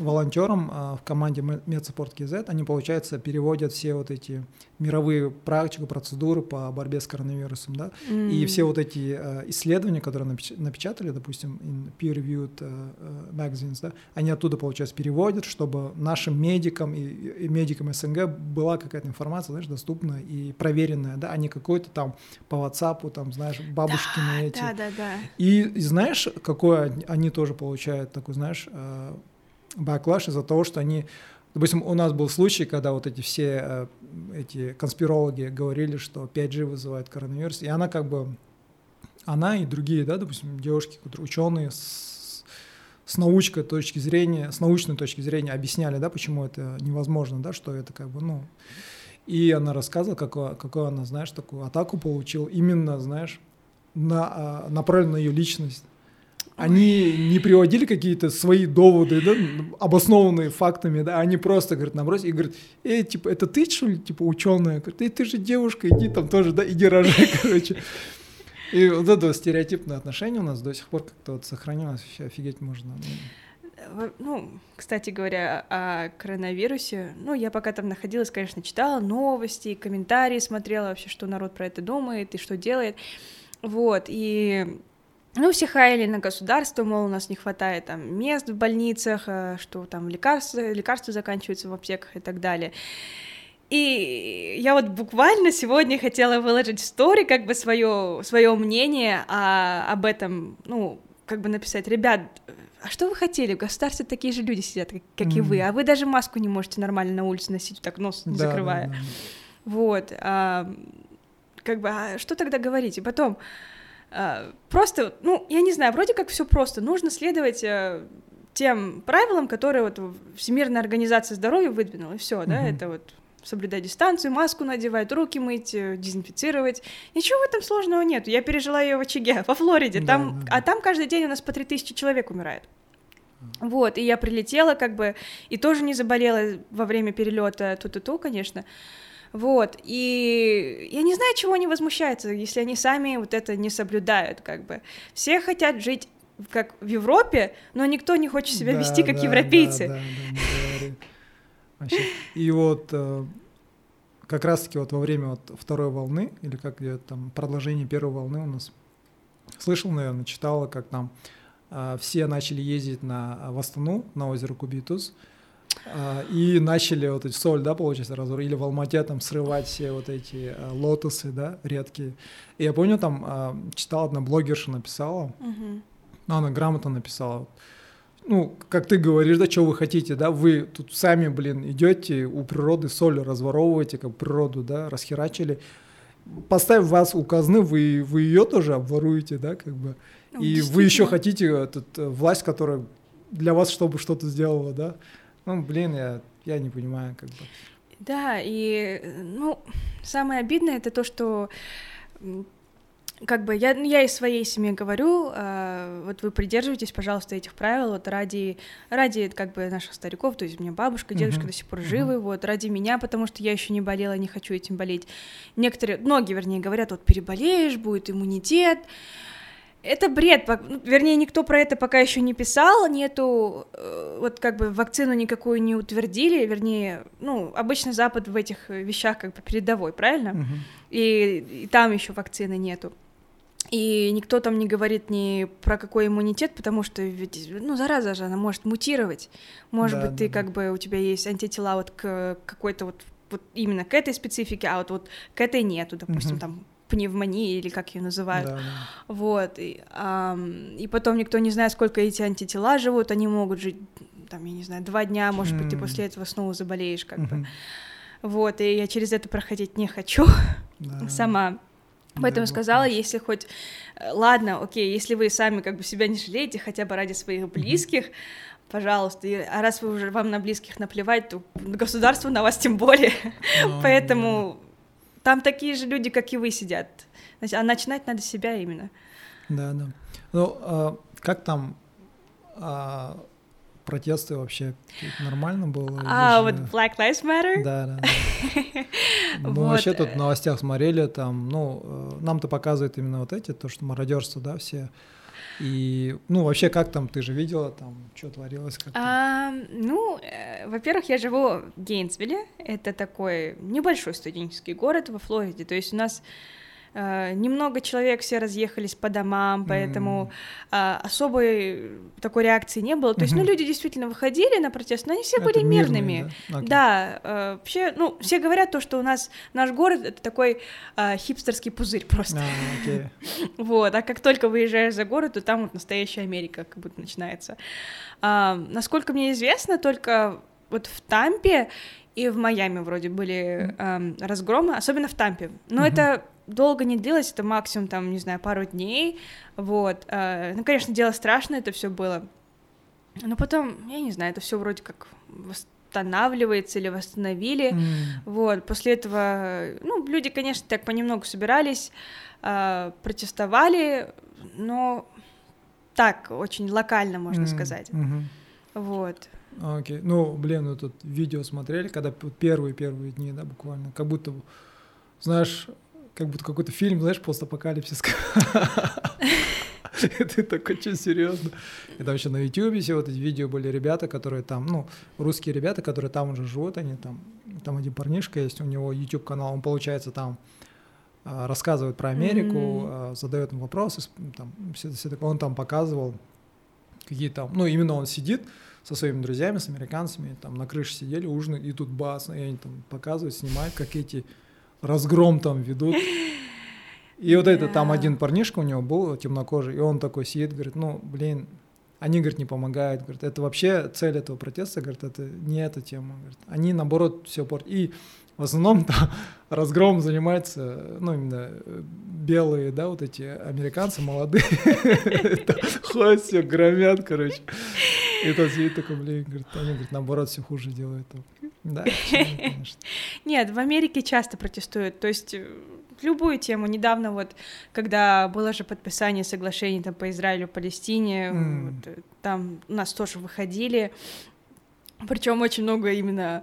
волонтером в команде MedSupport KZ, они, получается, переводят все вот эти мировые практики, процедуры по борьбе с коронавирусом, да, mm. и все вот эти исследования, которые напечатали, допустим, in peer-reviewed magazines, да, они оттуда, получается, переводят, чтобы нашим медикам и, и медикам СНГ была какая-то информация, знаешь, доступная и проверенная, да, а не какой-то там по WhatsApp, там, знаешь, бабушкины да, эти. Да, да, да. И, и знаешь, какое они тоже получают такой, знаешь, баклаш из-за того, что они Допустим, у нас был случай, когда вот эти все э, эти конспирологи говорили, что 5G вызывает коронавирус, и она как бы, она и другие, да, допустим, девушки, ученые с, с научной точки зрения, с научной точки зрения объясняли, да, почему это невозможно, да, что это как бы, ну, и она рассказывала, какую, какую она, знаешь, такую атаку получила, именно, знаешь, на, а, направленную на ее личность они не приводили какие-то свои доводы, да, обоснованные фактами, да, они просто, говорят, набросили и говорят, эй, типа, это ты, что ли, типа, ученая? Говорит, эй, ты же девушка, иди там тоже, да, иди рожай, короче. И вот это стереотипное отношение у нас до сих пор как-то вот сохранилось, вообще офигеть можно. Ну, кстати говоря, о коронавирусе, ну, я пока там находилась, конечно, читала новости, комментарии смотрела вообще, что народ про это думает и что делает, вот, и ну, все хаяли на государство, мол, у нас не хватает там мест в больницах, э, что там лекарства, лекарства заканчиваются в аптеках и так далее. И я вот буквально сегодня хотела выложить в стори как бы свое, свое мнение о, об этом, ну, как бы написать, ребят, а что вы хотели? В государстве такие же люди сидят, как, как mm. и вы, а вы даже маску не можете нормально на улице носить, так нос не да, закрывая. Да, да. Вот, а, как бы, а что тогда говорить? И потом, а, просто, ну, я не знаю, вроде как все просто. Нужно следовать э, тем правилам, которые вот Всемирная организация здоровья выдвинула, и все, да, это вот соблюдать дистанцию, маску надевать, руки мыть, э, дезинфицировать. Ничего в этом сложного нет. Я пережила ее в очаге во Флориде, там, да, да. а там каждый день у нас по 3000 человек умирает. Вот, и я прилетела, как бы, и тоже не заболела во время перелета ту-ту-ту, конечно. Вот, и я не знаю, чего они возмущаются, если они сами вот это не соблюдают, как бы. Все хотят жить как в Европе, но никто не хочет себя да, вести как да, европейцы. Да, да, да, Вообще. И вот э, как раз-таки вот во время вот второй волны, или как я там продолжение первой волны у нас слышал, наверное, читала, как там э, все начали ездить на в Астану, на озеро Кубитус, и начали вот эти соль, да, получается, разор, или в Алмате там срывать все вот эти а, лотосы, да, редкие. И я помню, там а, читала, одна блогерша написала, uh-huh. ну, она грамотно написала, ну, как ты говоришь, да, что вы хотите, да, вы тут сами, блин, идете у природы соль разворовываете, как природу, да, расхерачили, поставив вас у казны, вы, вы ее тоже обворуете, да, как бы, ну, и вы еще хотите этот, э, власть, которая для вас, чтобы что-то сделала, да, ну, блин, я, я не понимаю, как бы. Да, и, ну, самое обидное это то, что как бы я, ну, я из своей семьи говорю, э, вот вы придерживайтесь, пожалуйста, этих правил, вот ради, ради как бы наших стариков, то есть у меня бабушка, дедушка uh-huh. до сих пор живы, uh-huh. вот ради меня, потому что я еще не болела, не хочу этим болеть. Некоторые, многие, вернее, говорят, вот переболеешь, будет иммунитет, Это бред, ну, вернее, никто про это пока еще не писал, нету, э, вот как бы вакцину никакую не утвердили, вернее, ну, обычно Запад в этих вещах как бы передовой, правильно? Мгм. И, и там еще вакцины нету. И никто там не говорит ни про какой иммунитет, потому что ведь, ну, зараза же, она может мутировать. Может Да, быть, ты да, да. как бы, у тебя есть антитела вот к какой-то вот, вот именно к этой специфике, а вот, вот к этой нету, допустим, Мгм. там пневмонии или как ее называют. Да, да. Вот, и, ам, и потом никто не знает, сколько эти антитела живут, они могут жить, там, я не знаю, два дня, может быть, ты М. после этого снова заболеешь, как бы. Мгм. Вот, и я через это проходить не хочу Да. сама. Поэтому Да, сказала, вот, если хоть, э, ладно, окей, если вы сами как бы себя не жалеете, хотя бы ради своих близких, пожалуйста, и- а раз вы уже вам на близких наплевать, то государство на вас тем более, Ну, поэтому там такие же люди, как и вы, сидят, а начинать надо с себя именно. Да, да. Ну, а как там а, протесты вообще? Нормально было? А, вот же- Black Lives Matter? Да, да, да. Мы Вот, вообще тут в новостях смотрели, там, ну, э, нам-то показывают именно вот эти, то, что мародерство, да, все. И, ну, вообще, как там, ты же видела, там, что творилось, как? А, ну, э, во-первых, я живу в Гейнсвилле. Это такой небольшой студенческий город во Флориде. То есть у нас э, немного человек все разъехались по домам, поэтому а, особой такой реакции не было. То есть, ну, люди действительно выходили на протест, но они все Это были мирные, мирными. да? Окей. Да, э, вообще, ну, все говорят то, что у нас наш город это такой э, хипстерский пузырь просто. А, окей. Вот, а как только выезжаешь за город, то там вот настоящая Америка как будто начинается. А, насколько мне известно, только вот в Тампе и в Майами вроде были ам, разгромы, особенно в Тампе. Но Мгм. это долго не длилось, это максимум там, не знаю, пару дней. Вот. А, ну, конечно, дело страшное это все было. Но потом, я не знаю, это все вроде как восстанавливается или восстановили. М, Вот, после этого, ну, люди, конечно, так понемногу собирались, а, протестовали, но так, очень локально, можно м, сказать. мгм. Вот. Окей. Ну, блин, вы тут видео смотрели, когда первые-первые дни, да, буквально, как будто, знаешь, как будто какой-то фильм, знаешь, постапокалипсис. И Ты такой, что, серьезно? Это вообще на Ютубе все вот эти видео были ребята, которые там, ну, русские ребята, которые там уже живут, они там, там один парнишка есть, у него YouTube канал, он, получается, там а, рассказывает про Америку, а, задает им вопросы, там, все, все такое. он там показывал, какие там, ну, именно он сидит со своими друзьями, с американцами, там на крыше сидели, ужинают, и тут бас, и они там показывают, снимают, как эти разгром там ведут. И вот это там Да. один парнишка у него был темнокожий, и он такой сидит, говорит, ну, блин, они, говорит, не помогают, говорит, это вообще цель этого протеста, говорит, это не эта тема, говорит, они, наоборот, все портят. И в основном там разгром занимаются, ну, именно э, белые, да, вот эти американцы молодые, ходят все, громят, короче. И тот сидит такой, блин, говорит, они, говорит, наоборот, все хуже делают. Да. Нет, в Америке часто протестуют, то есть э, любую тему. Недавно вот, когда было же подписание соглашений там по Израилю, Палестине, М. вот, э, там у нас тоже выходили, причем очень много именно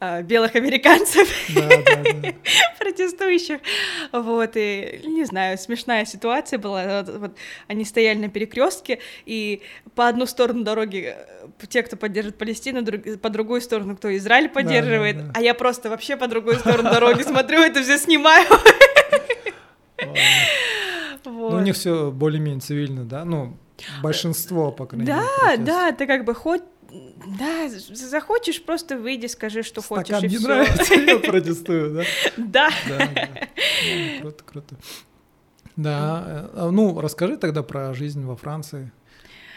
а, белых американцев. Да, да, да. протестующих. Вот, и, не знаю, смешная ситуация была. Вот, вот они стояли на перекрестке, и по одну сторону дороги э, те, кто поддерживает Палестину, друг- по другую сторону, кто Израиль поддерживает, да. а я просто вообще по другую сторону дороги смотрю, это все снимаю. Вот. Ну, у них все более-менее цивильно, да? Ну, большинство, по крайней мере. Да, да, ты как бы хоть да, захочешь, просто выйди, скажи, что хочешь, Стакан не всё. нравится, я протестую, да? Да. Да, да. Ну, Круто, круто. Да, э, ну, расскажи тогда про жизнь во Франции.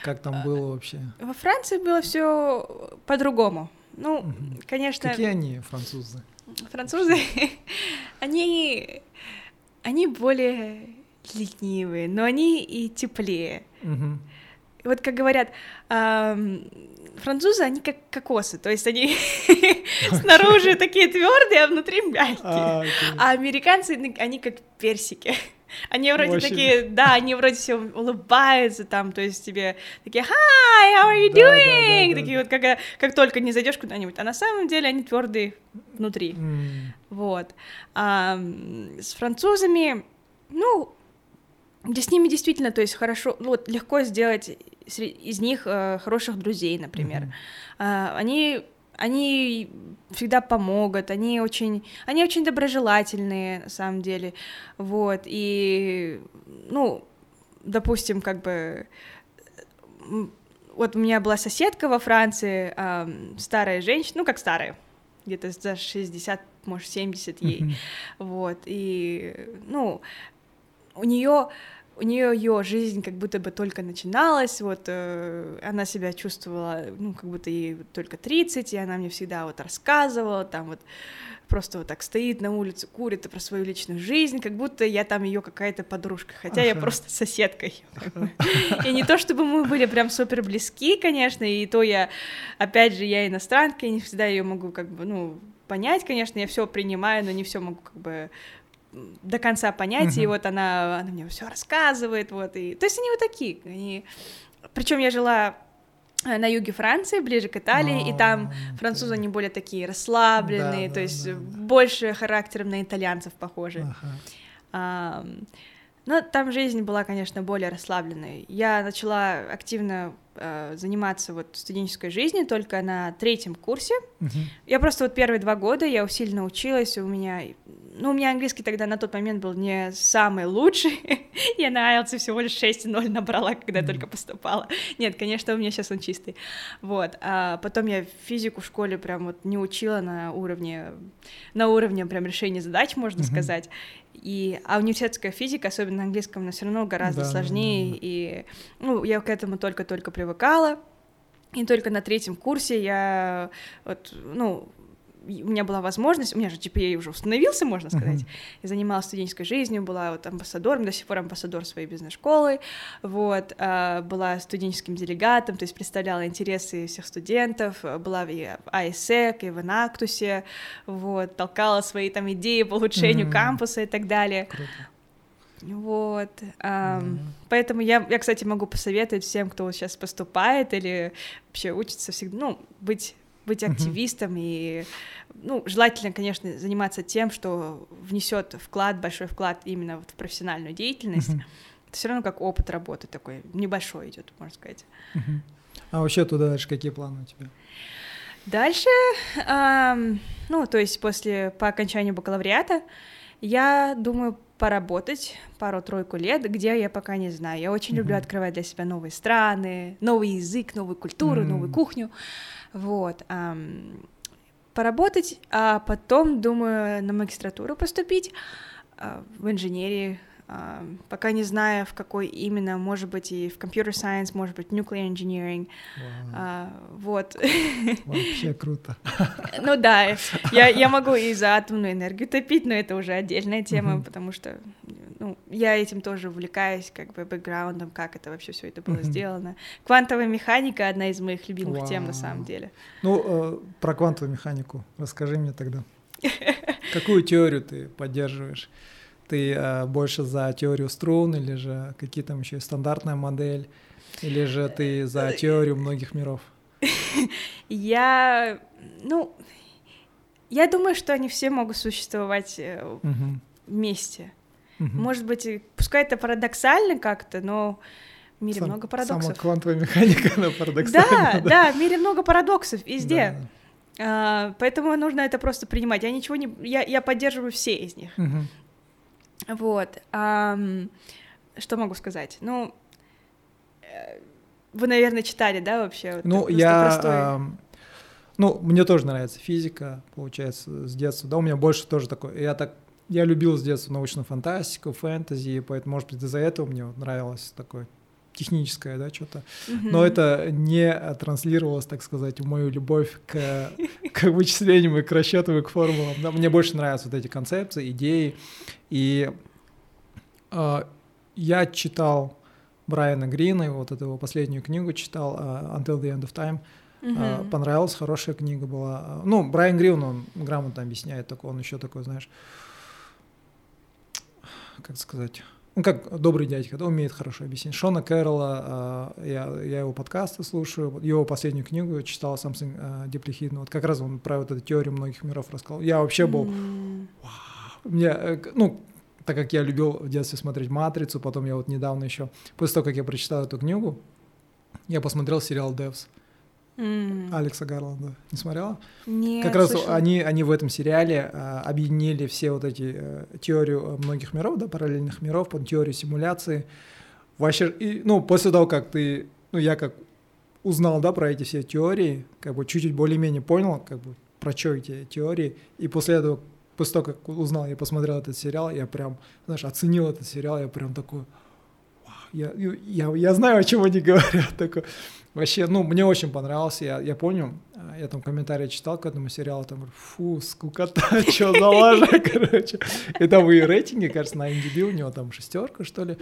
Как А, там было вообще? Во Франции было все по-другому. Ну, Мгм. конечно, Какие они, французы? французы, они, они более ленивые, но они и теплее. И Вот как говорят, французы, они как кокосы, то есть они снаружи такие твердые, а внутри мягкие. А. А американцы, они как персики. Они вроде такие, да, они вроде все улыбаются там, то есть тебе такие, hi, how are you Да, да, да, doing? да, такие вот, как, как только не зайдешь куда-нибудь, а на самом деле они твердые внутри. Вот. А, с французами, ну, где с ними действительно, то есть хорошо, ну, вот легко сделать из них э, хороших друзей, например. Mm-hmm. Э, они они всегда помогут, они очень, они очень доброжелательные, на самом деле, вот, и, ну, допустим, как бы, вот у меня была соседка во Франции, э, старая женщина, ну, как старая, где-то за 60, может, 70 ей, mm-hmm. вот, и, ну, у нее у нее ее жизнь как будто бы только начиналась, вот э, она себя чувствовала, ну, как будто ей только 30, и она мне всегда вот рассказывала, там вот просто вот так стоит на улице, курит про свою личную жизнь, как будто я там ее какая-то подружка, хотя ага. я просто соседка. И не то чтобы мы были прям супер близки, конечно, и то я, опять же, я иностранка, и не всегда ее могу как бы, ну, понять, конечно, я все принимаю, но не все могу как бы до конца понять, uh-huh. и вот она, она мне все рассказывает, вот, и... То есть они вот такие, они... Причем я жила э, на юге Франции, ближе к Италии, oh, и там французы, они более такие расслабленные, да, то да, есть да, больше характером на итальянцев похожи. Uh-huh. А, но там жизнь была, конечно, более расслабленной. Я начала активно э, заниматься вот студенческой жизнью только на третьем курсе. Uh-huh. Я просто вот первые два года я усиленно училась, у меня ну, у меня английский тогда на тот момент был не самый лучший. я на IELTS всего лишь 6,0 набрала, когда mm-hmm. только поступала. Нет, конечно, у меня сейчас он чистый. Вот. А потом я физику в школе прям вот не учила на уровне, на уровне прям решения задач, можно mm-hmm. сказать. И, а университетская физика, особенно на английском, она все равно гораздо да, сложнее, да, да, и ну, я к этому только-только привыкала. И только на третьем курсе я вот, ну, у меня была возможность, у меня же GPA уже установился, можно сказать, uh-huh. я занималась студенческой жизнью, была вот амбассадором, до сих пор амбассадор своей бизнес-школы, вот, а, была студенческим делегатом, то есть представляла интересы всех студентов, была и в АИСЭК, и в Инактусе, вот, толкала свои там идеи по улучшению uh-huh. кампуса и так далее. Круто. Вот, mm-hmm. поэтому я, я, кстати, могу посоветовать всем, кто сейчас поступает или вообще учится всегда, ну, быть быть активистом и, ну, желательно, конечно, заниматься тем, что внесет вклад, большой вклад именно вот в профессиональную деятельность. Это все равно как опыт работы такой небольшой идет, можно сказать. А вообще туда дальше какие планы у тебя? Дальше, эм, ну, то есть после по окончанию бакалавриата я думаю поработать пару-тройку лет, где я пока не знаю. Я очень mm-hmm. люблю открывать для себя новые страны, новый язык, новую культуру, mm-hmm. новую кухню. Вот. Поработать, а потом, думаю, на магистратуру поступить uh, в инженерии, Uh, пока не знаю, в какой именно, может быть, и в computer science, может быть, nuclear engineering, wow. uh, вот. Вообще круто. Ну да, я, я могу и за атомную энергию топить, но это уже отдельная тема, uh-huh. потому что ну, я этим тоже увлекаюсь, как бы бэкграундом, как это вообще все это было mm-hmm. сделано. Квантовая механика одна из моих любимых wow. тем на самом деле. Ну, э, про квантовую механику расскажи мне тогда. Какую теорию ты поддерживаешь? Ты э, больше за теорию струн или же какие там еще стандартная модель? Или же ты за э, теорию многих миров? Я, ну, я думаю, что они все могут существовать угу. вместе. Угу. Может быть, пускай это парадоксально как-то, но в мире Сам, много парадоксов. Сама квантовая механика, она парадоксальна. Да, да, да, в мире много парадоксов везде. Да. А, поэтому нужно это просто принимать. Я ничего не... Я, я поддерживаю все из них. Угу. Вот. А, что могу сказать? Ну, э, вы, наверное, читали, да, вообще? Ну, я... А, ну, мне тоже нравится физика, получается, с детства. Да, у меня больше тоже такой... Я так я любил с детства научную фантастику, фэнтези, поэтому, может быть, из-за этого мне вот нравилось такое техническое, да, что-то. Mm-hmm. Но это не транслировалось, так сказать, в мою любовь к, к вычислениям и к расчетам и к формулам. Да, мне больше нравятся вот эти концепции, идеи. И э, я читал Брайана Грина, вот эту его последнюю книгу читал, uh, Until the End of Time. Uh-huh. Uh, понравилась, хорошая книга была. Ну, Брайан Грин, он грамотно объясняет, такой, он еще такой, знаешь, как сказать, ну, как добрый дядька, да, умеет хорошо объяснить. Шона Кэрролла, э, я, я его подкасты слушаю, его последнюю книгу читал Something э, Deeply Hidden, вот как раз он про вот эту теорию многих миров рассказал. Я вообще был, mm. вау, мне, э, ну, так как я любил в детстве смотреть «Матрицу», потом я вот недавно еще, после того, как я прочитал эту книгу, я посмотрел сериал «Девс». М. Алекса Гарланда. Не смотрела? Нет, как раз слышала. они, они в этом сериале а, объединили все вот эти э, теорию э, многих миров, да, параллельных миров, под теорию симуляции. Вообще, и, ну, после того, как ты, ну, я как узнал, да, про эти все теории, как бы чуть-чуть более-менее понял, как бы, про что эти теории, и после этого, после того, как узнал, я посмотрел этот сериал, я прям, знаешь, оценил этот сериал, я прям такой, «Вау, я, я, я знаю, о чем они говорят, такой, Вообще, ну, мне очень понравился, я, я помню, я там комментарии читал к этому сериалу, там, фу, скукота, что за лажа, короче. И там и рейтинги, кажется, на IMDb у него там шестерка, что ли.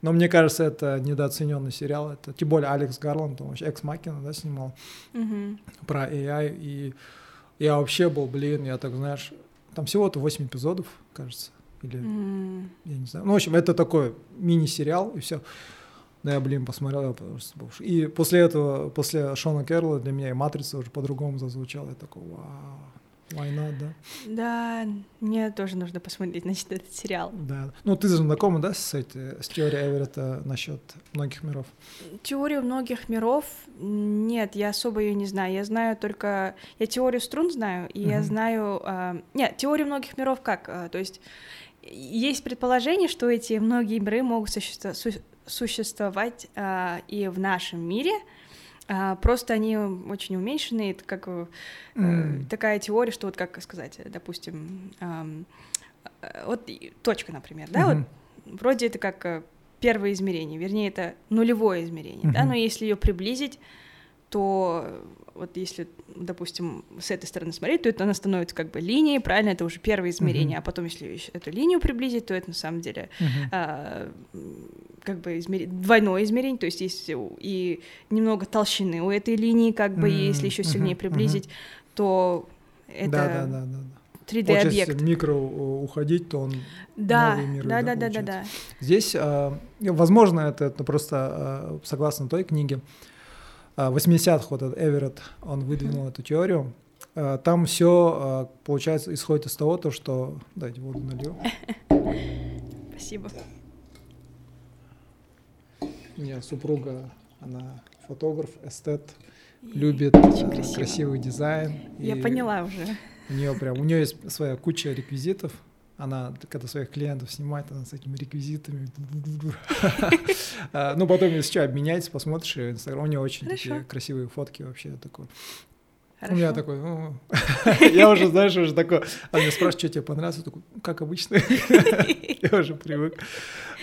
Но мне кажется, это недооцененный сериал, это тем более Алекс Гарланд, он вообще экс-макина, да, снимал Мгм. про AI, и я вообще был, блин, я так, знаешь, там всего-то 8 эпизодов, кажется, или М. я не знаю. Ну, в общем, это такой мини-сериал, и все. Да, я, блин, посмотрел, я просто был И после этого, после Шона Керла для меня и «Матрица» уже по-другому зазвучала. Я такой, вау, война, да? Да, мне тоже нужно посмотреть, значит, этот сериал. Да. Ну, ты знакома, да, с, этой, с теорией Эверетта насчет многих миров? Теорию многих миров нет, я особо ее не знаю. Я знаю только... Я теорию струн знаю, и я Мгм. знаю... а, Нет, теорию многих миров как? а, То есть есть предположение, что эти многие миры могут существо- су- существовать а, и в нашем мире, а, просто они очень уменьшены, это как М. такая теория, что вот как сказать, допустим, э, вот точка, например, да, вот Мгм. вроде это как э, первое измерение, вернее, это нулевое измерение, да, Мгм. но если ее приблизить, то вот если, допустим, с этой стороны смотреть, то это она становится как бы линией, правильно, это уже первое измерение, Мгм. а потом, если эту линию приблизить, то это на самом деле Мгм. а, как бы измери- двойное измерение, то есть есть и немного толщины у этой линии, как бы, и если еще сильнее мгм. приблизить, то это Да, да, да, да. да. 3D-объект. Получается, если микро э, уходить, то он Да, новые миры, да, да, да, да, да. Здесь, а, возможно, это, это просто а, согласно той книге, 80-х вот этот Эверетт, он выдвинул эту теорию. А, Там все, получается, исходит из того, то, что... Дайте воду налью. Спасибо. У меня супруга, она фотограф, эстет, И любит очень а, красиво. красивый дизайн. Я и поняла уже. У нее прям, у нее есть своя куча реквизитов. Она, когда своих клиентов снимает, она с этими реквизитами. А, Ну, потом, если что, обменяйтесь, посмотришь инстаграм. У нее очень красивые фотки вообще. Такой. У Хорошо. меня такой, я уже, знаешь, уже такой, она меня спрашивает, что тебе понравилось, я такой, «Ну, как обычно, я уже привык.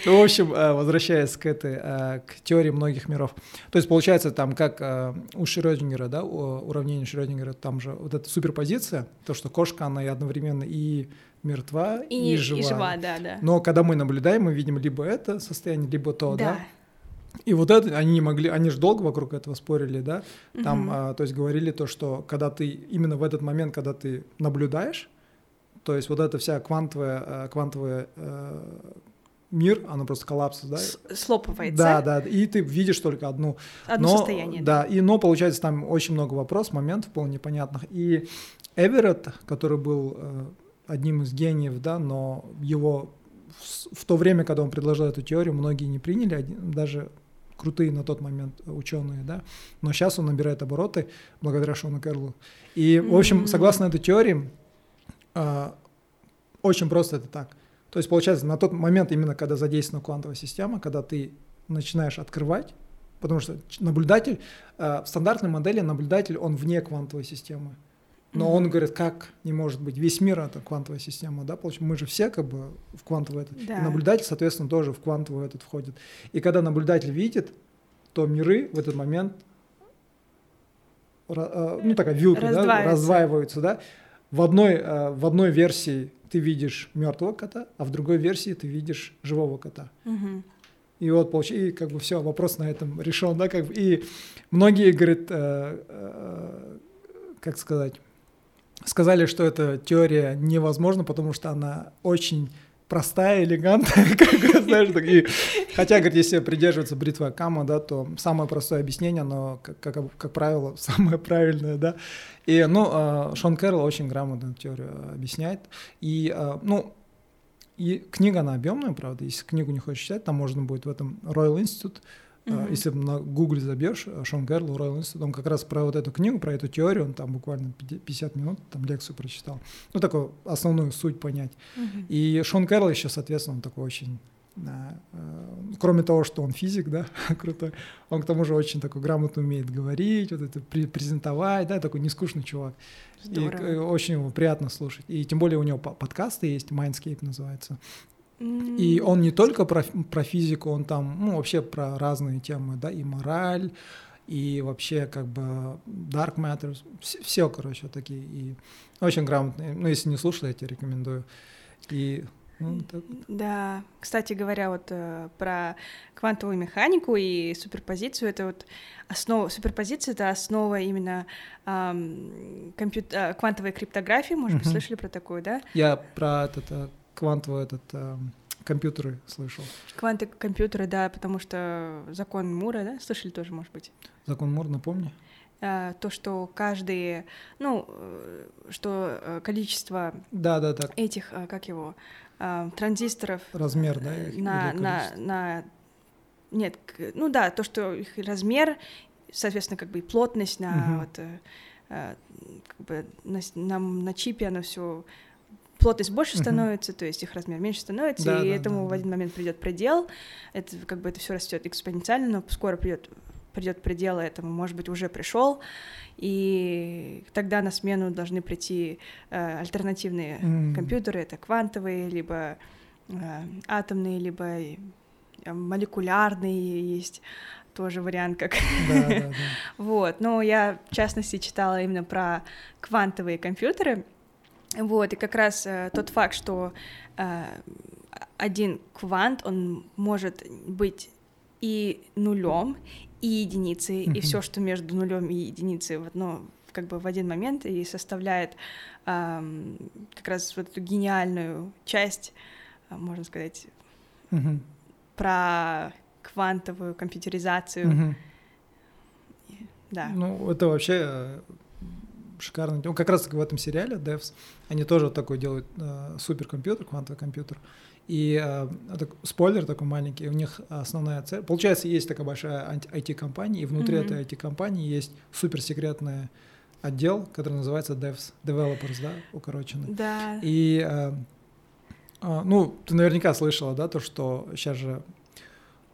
Ну, в общем, а, возвращаясь к этой, а, к теории многих миров. То есть, получается, там, как а, у Шрёдингера, да, у- уравнение Шрёдингера, там же вот эта суперпозиция, то, что кошка, она и одновременно и мертва, И, и, и жива. жива, да, да. Но когда мы наблюдаем, мы видим либо это состояние, либо то, да. да. И вот это они не могли, они же долго вокруг этого спорили, да. Там, Мгм. а, то есть говорили то, что когда ты именно в этот момент, когда ты наблюдаешь, то есть вот эта вся квантовая, а, квантовая э, мир, оно просто коллапс, да. С- Слопывается. Да, да, и ты видишь только одну. Одно но, состояние. Да, и но получается там очень много вопросов, моментов полно непонятных. И Эверетт, который был э, одним из гениев, да, но его в, то время, когда он предложил эту теорию, многие не приняли, даже крутые на тот момент ученые, да, но сейчас он набирает обороты благодаря Шону Керлу. И, в общем, согласно этой теории, а, очень просто это так. То есть, получается, на тот момент, именно когда задействована квантовая система, когда ты начинаешь открывать, потому что наблюдатель, э, в стандартной модели наблюдатель, он вне квантовой системы. Но Мгм. он говорит, как не может быть, весь мир это квантовая система, да, получается, мы же все как бы в квантовый этот, Да. и наблюдатель, соответственно, тоже в квантовый этот входит. И когда наблюдатель видит, то миры в этот момент, э, ну такая вилка, да, Раздваиваются. да. В одной, э, в одной версии ты видишь мертвого кота, а в другой версии ты видишь живого кота. Мгм. И вот получ- и как бы все, вопрос на этом решен, да, как бы. И многие, говорят, э, э, как сказать, сказали, что эта теория невозможна, потому что она очень простая, элегантная, как знаешь, так, и, хотя, говорит, если придерживаться бритвы Акама, да, то самое простое объяснение, но, как, как, как правило, самое правильное, да. И, ну, э, Шон Кэрролл очень грамотно теорию объясняет. И, э, ну, и книга, она объемная, правда, если книгу не хочешь читать, там можно будет в этом Royal Institute, uh-huh. если на Google забьешь, э, Шон Герл, Royal Institute, он как раз про вот эту книгу, про эту теорию, он там буквально 50 минут там лекцию прочитал. Ну, такую основную суть понять. Uh-huh. И Шон Герл еще, соответственно, он такой очень Э, кроме того, что он физик, да, крутой, он к тому же очень такой грамотно умеет говорить, вот это презентовать, да, такой нескучный чувак. Здорово. И очень его приятно слушать. И тем более у него подкасты есть, Mindscape называется. И он не только про, про физику, он там, ну, вообще про разные темы, да, и мораль, и вообще как бы Dark Matters, все, все короче, такие, и очень грамотные. Ну, если не слушали, я тебе рекомендую. И ну, так. Да, кстати говоря, вот э, про квантовую механику и суперпозицию, это вот основа, суперпозиция — это основа именно эм, компью... э, квантовой криптографии, может быть, слышали про такую, да? Я про этот, э, квантовый этот... Э, компьютеры слышал. Кванты компьютеры, да, потому что закон Мура, да, слышали тоже, может быть? Закон Мура, напомни. Uh, то, что каждый, ну, э, что э, количество да, да, да. этих, как его, транзисторов. Размер, да? На, на, на, нет, ну да, то, что их размер, соответственно, как бы и плотность на угу. вот, как бы на, на, на чипе, оно все плотность больше становится, то есть их размер меньше становится, да, и да, этому да, в один момент придет предел. Это как бы это все растет экспоненциально, но скоро придет придет предел этому, может быть, уже пришел, и тогда на смену должны прийти э, альтернативные mm. компьютеры, это квантовые, либо э, атомные, либо э, молекулярные есть тоже вариант как. Да, да, да. вот, но я в частности читала именно про квантовые компьютеры, вот, и как раз э, тот факт, что э, один квант, он может быть и нулем, и единицы, mm-hmm. и все, что между нулем и единицей в одно как бы в один момент и составляет эм, как раз вот эту гениальную часть, э, можно сказать, mm-hmm. про квантовую компьютеризацию. Mm-hmm. Да. Ну, это вообще шикарно. Ну, как раз в этом сериале Devs, они тоже такой делают э, суперкомпьютер, квантовый компьютер. И э, это, спойлер такой маленький, у них основная цель. Получается, есть такая большая IT-компания, и внутри mm-hmm. этой IT-компании есть суперсекретный отдел, который называется Devs, Developers, да, укороченный. Да. И, э, э, ну, ты наверняка слышала, да, то, что сейчас же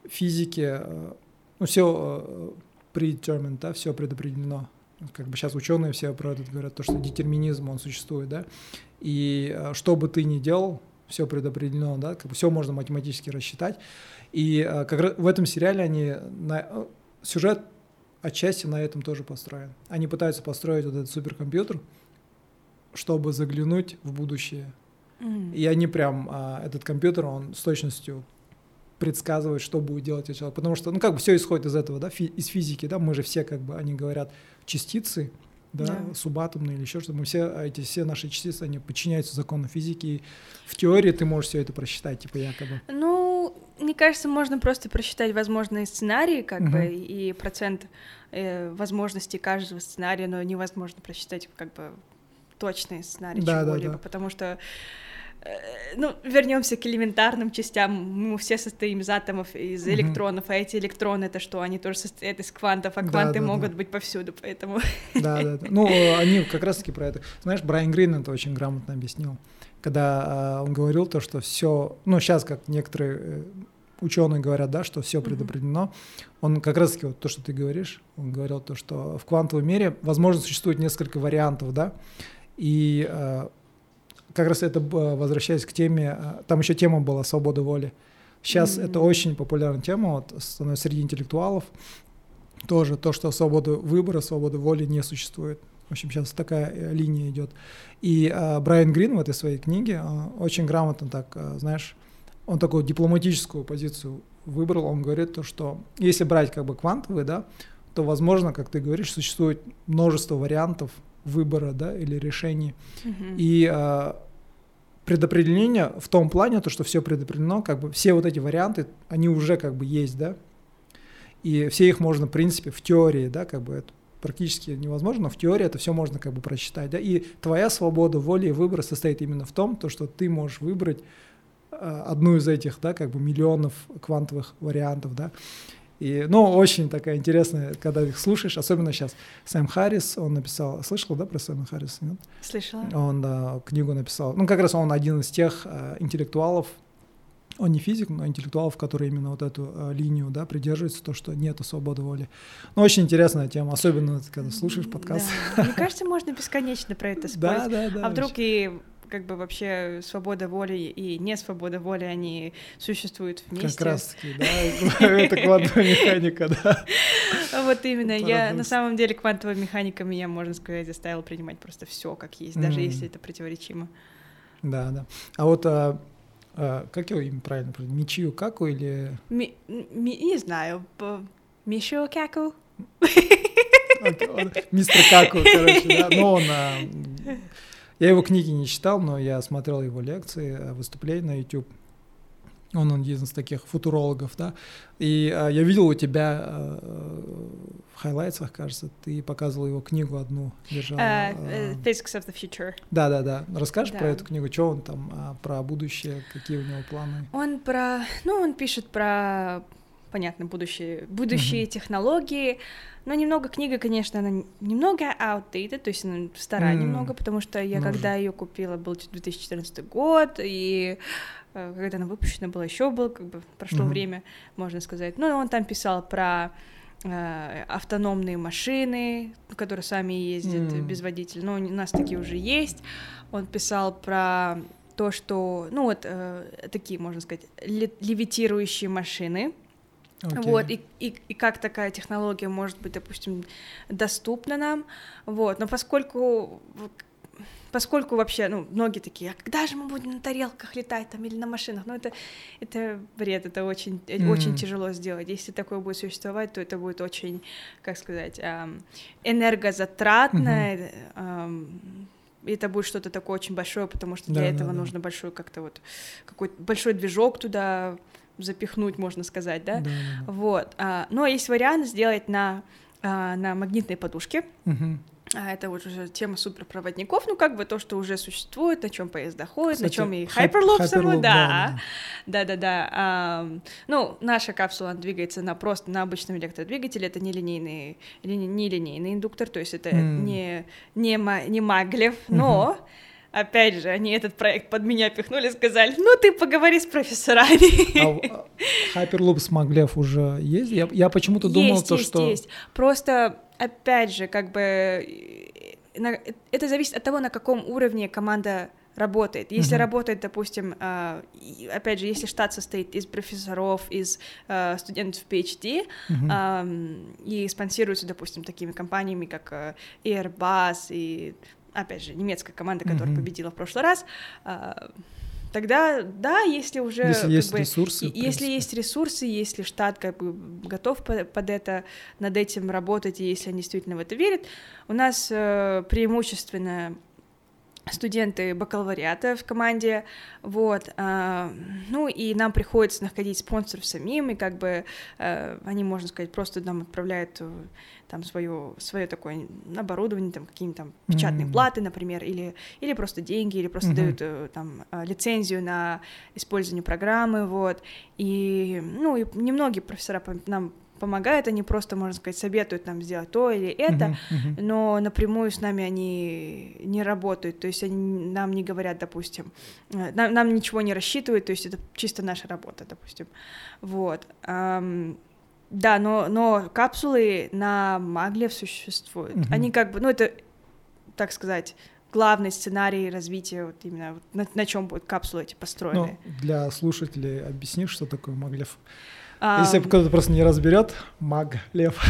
физики, э, ну, все э, predetermined, да, все предопределено. Как бы сейчас ученые все про это говорят, то, что детерминизм, он существует, да. И э, что бы ты ни делал, все предопределено, да, как бы все можно математически рассчитать. И э, как раз в этом сериале они на, э, сюжет отчасти на этом тоже построен. Они пытаются построить вот этот суперкомпьютер, чтобы заглянуть в будущее. Mm. И они прям а, этот компьютер, он с точностью предсказывает, что будет делать этот человек. Потому что, ну, как бы все исходит из этого, да, фи- из физики, да, мы же все, как бы, они говорят, частицы, да, yeah. субатомные или еще что-то. Мы все, эти все наши частицы, они подчиняются закону физики. И в теории ты можешь все это просчитать, типа якобы. Ну, мне кажется, можно просто просчитать возможные сценарии, как uh-huh. бы, и процент э, возможностей каждого сценария, но невозможно просчитать, как бы, точный сценарий да, чего-либо, да, да. потому что ну, вернемся к элементарным частям. Мы все состоим из атомов, из электронов, а эти электроны это что? Они тоже состоят из квантов, а кванты да, да, могут да. быть повсюду, поэтому. Да, да, да. Ну, они как раз-таки про это. Знаешь, Брайан Грин это очень грамотно объяснил, когда он говорил то, что все, ну, сейчас как некоторые э, ученые говорят, да, что все предопределено. Он как раз-таки вот то, что ты говоришь, он говорил то, что в квантовом мире, возможно, существует несколько вариантов, да, и как раз это возвращаясь к теме, а, там еще тема была свобода воли. Сейчас mm-hmm. это очень популярная тема вот, среди интеллектуалов. Тоже то, что свобода выбора, свобода воли не существует. В общем, сейчас такая э, линия идет. И а, Брайан Грин в этой своей книге а, очень грамотно так, а, знаешь, он такую дипломатическую позицию выбрал. Он говорит то, что если брать как бы квантовые, да, то, возможно, как ты говоришь, существует множество вариантов выбора, да, или решений. Mm-hmm. И а, предопределение в том плане, то, что все предопределено, как бы все вот эти варианты, они уже как бы есть, да, и все их можно, в принципе, в теории, да, как бы это практически невозможно, но в теории это все можно как бы прочитать, да, и твоя свобода воли и выбора состоит именно в том, то, что ты можешь выбрать э, одну из этих, да, как бы миллионов квантовых вариантов, да. И, ну, очень такая интересная, когда их слушаешь, особенно сейчас. Сэм Харрис, он написал, слышал, да, про Сэма Харриса, нет? Слышала. Он да, книгу написал. Ну, как раз он один из тех э, интеллектуалов, он не физик, но интеллектуалов, которые именно вот эту э, линию, да, придерживаются, то, что нет свободы воли. Ну, очень интересная тема, особенно когда слушаешь подкаст. Да. Мне кажется, можно бесконечно про это спорить. Да, да, да. А вдруг и как бы вообще свобода воли и не свобода воли, они существуют вместе. Как раз таки, да, это квантовая механика, да. Вот именно, я на самом деле квантовая механика меня, можно сказать, заставила принимать просто все как есть, даже если это противоречимо. Да, да. А вот а, а, как его имя правильно? Мичио Каку или... Не знаю, Мишио Каку? Мистер Каку, короче, да. Но он а, я его книги не читал, но я смотрел его лекции, э, выступления на YouTube. Он один из таких футурологов, да. И а, я видел у тебя а, в хайлайтсах, кажется, ты показывал его книгу одну, держал. Uh, uh, Physics of the Future. Да, да, да. Расскажешь да. про эту книгу, что он там, а, про будущее, какие у него планы? Он про, ну, он пишет про понятно, будущие, будущие mm-hmm. технологии, но немного книга, конечно, она немного outdated, то есть она старая mm-hmm. немного, потому что я, Может. когда ее купила, был 2014 год, и э, когда она выпущена была, еще был, как бы прошло mm-hmm. время, можно сказать. Ну, он там писал про э, автономные машины, которые сами ездят mm-hmm. без водителя, но у нас такие уже есть. Он писал про то, что, ну вот, э, такие, можно сказать, левитирующие машины, Okay. Вот, и, и, и как такая технология может быть, допустим, доступна нам, вот, но поскольку поскольку вообще, ну, многие такие, а когда же мы будем на тарелках летать там или на машинах? Ну, это, это бред, это очень, mm-hmm. очень тяжело сделать. Если такое будет существовать, то это будет очень, как сказать, эм, энергозатратно, mm-hmm. эм, это будет что-то такое очень большое, потому что для да, этого да, нужно большой как-то вот какой-то большой движок туда запихнуть, можно сказать, да? да, да. Вот. А, но есть вариант сделать на, а, на магнитной подушке. Угу. А это вот уже тема суперпроводников, ну как бы то, что уже существует, на чем поезда ходят, Кстати, на чем и Hyperloop, Hyperloop само, да, да, да, да. А, ну наша капсула двигается на просто на обычном электродвигателе, это не линейный, не линейный индуктор, то есть это mm. не не не маглев, но mm-hmm Опять же, они этот проект под меня пихнули, сказали, ну ты поговори с профессорами. А, а Hyperloop с Маглев уже есть? Я, я почему-то думал, есть, то, есть, что... Есть, опять опять же, как бы э, это зависит от того, на каком уровне команда работает. Если uh-huh. работает, допустим, э, опять же, если штат состоит из профессоров, из э, студентов PhD uh-huh. и спонсируется, допустим, такими компаниями, как Airbus и опять же, немецкая команда, которая mm-hmm. победила в прошлый раз, а, тогда, да, если уже... Если есть бы, ресурсы. Если есть ресурсы, если штат как бы готов под это, над этим работать, и если они действительно в это верят, у нас э, преимущественно студенты бакалавриата в команде, вот, э, ну и нам приходится находить спонсоров самим, и как бы э, они, можно сказать, просто нам отправляют э, там свое, свое такое оборудование, там какие-нибудь там печатные mm-hmm. платы, например, или, или просто деньги, или просто mm-hmm. дают э, там э, лицензию на использование программы, вот, и, ну, и немногие профессора нам помогают, они просто, можно сказать, советуют нам сделать то или это, uh-huh, uh-huh. но напрямую с нами они не работают, то есть они нам не говорят, допустим, э, нам, нам ничего не рассчитывают, то есть это чисто наша работа, допустим, вот. Да, но, но капсулы на Маглев существуют. Uh-huh. Они как бы, ну это, так сказать, главный сценарий развития, вот именно вот на, на чем будут капсулы эти построены. Ну, для слушателей объяснишь, что такое Маглев? Если кто-то просто не разберет, маглев.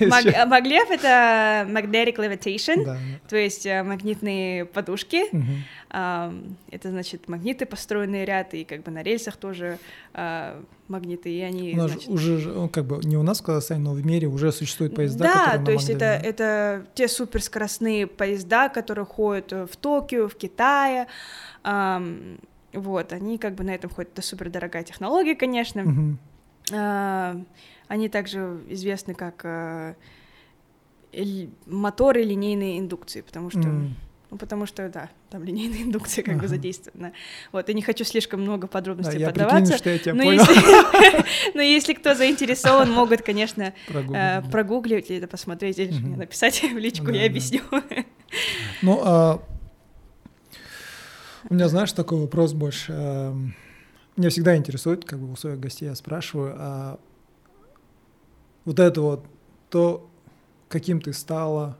Маг, маглев — это magnetic levitation, да. то есть э, магнитные подушки. Угу. Это значит магниты, построенные ряд, и как бы на рельсах тоже а, магниты, и они... У нас значит... уже, ну, как бы, не у нас в Казахстане, но в мире уже существуют поезда, Да, то есть это, это те суперскоростные поезда, которые ходят в Токио, в Китае, вот, они как бы на этом ходят, это супердорогая технология, конечно, угу. А, они также известны как а, моторы линейной индукции, потому что mm. Ну, потому что, да, там линейная индукция как ага. бы задействована. Вот, и не хочу слишком много подробностей да, поддаваться. Я прикинь, что я тебя но, понял. Если, но если кто заинтересован, могут, конечно, э, прогуглить или это посмотреть, или мне написать в личку, я объясню. Ну, а, у меня, знаешь, такой вопрос больше. Меня всегда интересует, как бы у своих гостей я спрашиваю, а вот это вот, то, каким ты стала,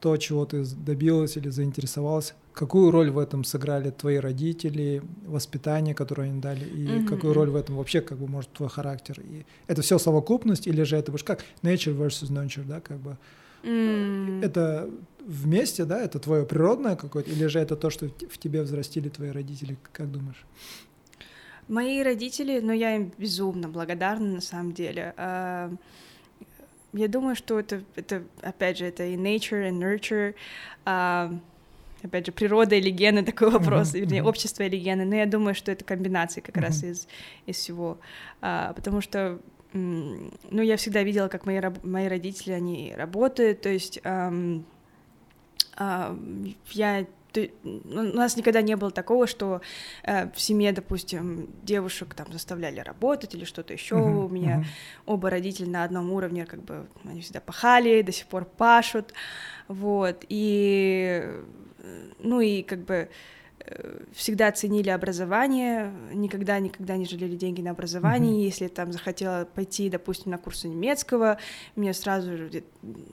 то, чего ты добилась или заинтересовалась, какую роль в этом сыграли твои родители, воспитание, которое они дали, и mm-hmm. какую роль в этом вообще, как бы, может, твой характер? И это все совокупность, или же это больше как nature versus nurture, да, как бы? Mm. Это вместе, да, это твое природное какое-то, или же это то, что в тебе взрастили твои родители, как думаешь? Мои родители, ну, я им безумно благодарна, на самом деле. А, я думаю, что это, это опять же, это и nature, и nurture, а, опять же, природа или гены, такой вопрос, mm-hmm. вернее, общество или гены, но я думаю, что это комбинация как mm-hmm. раз из, из всего, а, потому что ну, я всегда видела, как мои, мои родители, они работают, то есть эм, э, я у нас никогда не было такого, что э, в семье, допустим, девушек там заставляли работать или что-то еще. Uh-huh, У меня uh-huh. оба родителя на одном уровне, как бы они всегда пахали, до сих пор пашут, вот. И ну и как бы всегда ценили образование, никогда никогда не жалели деньги на образование. Mm-hmm. Если там захотела пойти, допустим, на курсы немецкого, мне сразу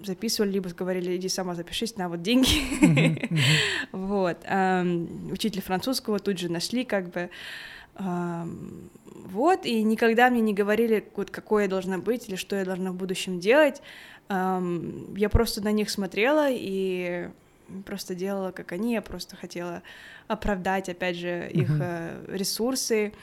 записывали, либо говорили, иди сама запишись, на вот деньги. Mm-hmm. Mm-hmm. вот. Um, учитель французского тут же нашли, как бы. Um, вот, и никогда мне не говорили, вот какой я должна быть или что я должна в будущем делать. Um, я просто на них смотрела и просто делала, как они, я просто хотела оправдать, опять же, их uh-huh. ресурсы,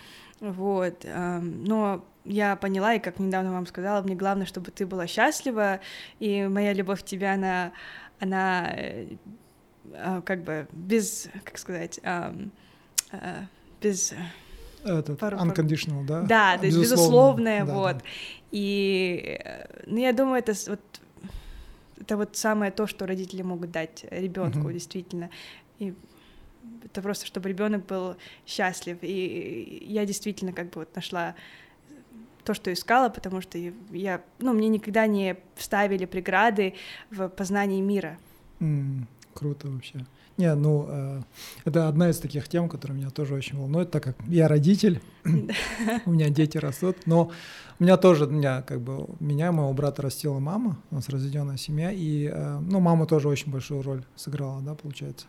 вот, эм, но я поняла, и как недавно вам сказала, мне главное, чтобы ты была счастлива, и моя любовь к тебе, она, она э, э, как бы без, как сказать, эм, без... Этот, пару, unconditional, да? Да, то есть безусловная, да, вот. Да. И, ну, я думаю, это вот это вот самое то, что родители могут дать ребенку, uh-huh. действительно. И это просто, чтобы ребенок был счастлив. И я действительно как бы вот нашла то, что искала, потому что я, ну, мне никогда не вставили преграды в познании мира. Mm, круто вообще. Не, ну, э, это одна из таких тем, которая меня тоже очень волнует, так как я родитель, у меня дети растут, но у меня тоже, у меня как бы, меня, моего брата растила мама, у нас разведенная семья, и, э, ну, мама тоже очень большую роль сыграла, да, получается.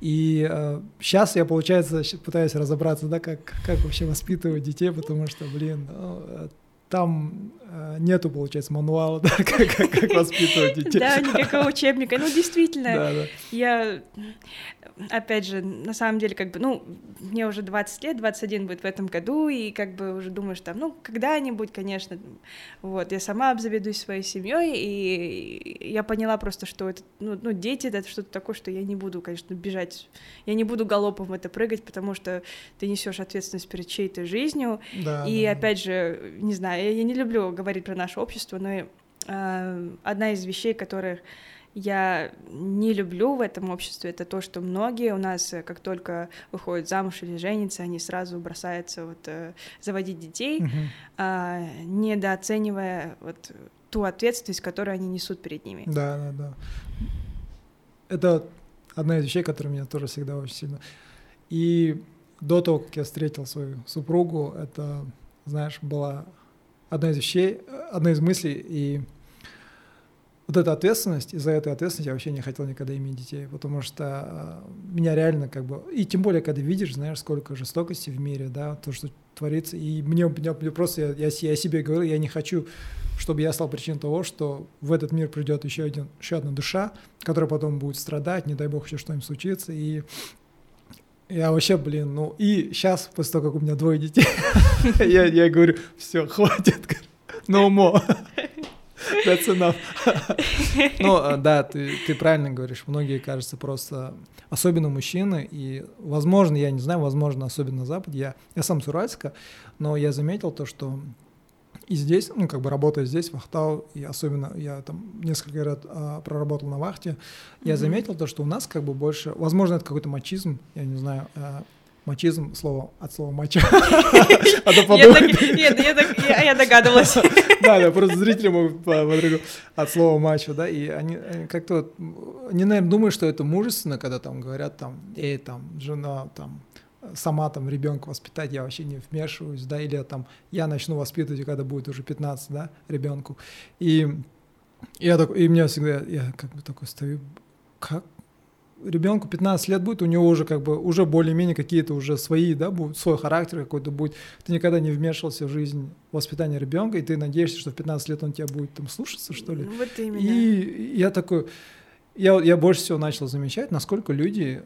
И э, сейчас я, получается, пытаюсь разобраться, да, как, как вообще воспитывать детей, потому что, блин, ну, там э, нету, получается, мануала, да, как, как, как воспитывать детей. Да, никакого учебника. Ну, действительно, да, да. я, опять же, на самом деле, как бы, ну, мне уже 20 лет, 21 будет в этом году, и как бы уже думаешь там, ну, когда-нибудь, конечно, вот, я сама обзаведусь своей семьей, и я поняла просто, что это, ну, ну дети, это что-то такое, что я не буду, конечно, бежать, я не буду галопом в это прыгать, потому что ты несешь ответственность перед чьей-то жизнью, да, и, да. опять же, не знаю, я, я не люблю говорить про наше общество, но э, одна из вещей, которых я не люблю в этом обществе, это то, что многие у нас, э, как только выходят замуж или женятся, они сразу бросаются вот, э, заводить детей, uh-huh. э, недооценивая вот, ту ответственность, которую они несут перед ними. Да, да, да. Это одна из вещей, которая меня тоже всегда очень сильно... И до того, как я встретил свою супругу, это, знаешь, была одна из вещей, одна из мыслей, и вот эта ответственность, из-за этой ответственности я вообще не хотел никогда иметь детей, потому что э, меня реально как бы, и тем более, когда видишь, знаешь, сколько жестокости в мире, да, то, что творится, и мне, мне, мне просто, я, я, себе говорю, я не хочу, чтобы я стал причиной того, что в этот мир придет еще, один, еще одна душа, которая потом будет страдать, не дай бог еще что-нибудь случится, и я вообще, блин, ну и сейчас, после того, как у меня двое детей, я, я говорю, все, хватит, no more. That's enough. ну, а, да, ты, ты правильно говоришь. Многие, кажется, просто, особенно мужчины, и, возможно, я не знаю, возможно, особенно на Западе, я, я сам с Уральска, но я заметил то, что И здесь, ну, как бы работая здесь, в Ахтау, и особенно я там несколько лет а, проработал на вахте, mm-hmm. я заметил то, что у нас как бы больше, возможно, это какой-то мачизм, я не знаю, а, мачизм, слово, от слова мачо. А я догадывалась. Да, да, просто зрители могут от слова мачо, да, и они как-то, они, наверное, думают, что это мужественно, когда там говорят, там, эй, там, жена, там, сама там ребенка воспитать, я вообще не вмешиваюсь, да, или там я начну воспитывать, когда будет уже 15, да, ребенку. И я такой, и меня всегда, я как бы такой стою, как ребенку 15 лет будет, у него уже как бы уже более-менее какие-то уже свои, да, будет, свой характер какой-то будет. Ты никогда не вмешивался в жизнь воспитания ребенка, и ты надеешься, что в 15 лет он тебя будет там слушаться, что ли. Вот именно. И я такой, я, я больше всего начал замечать, насколько люди,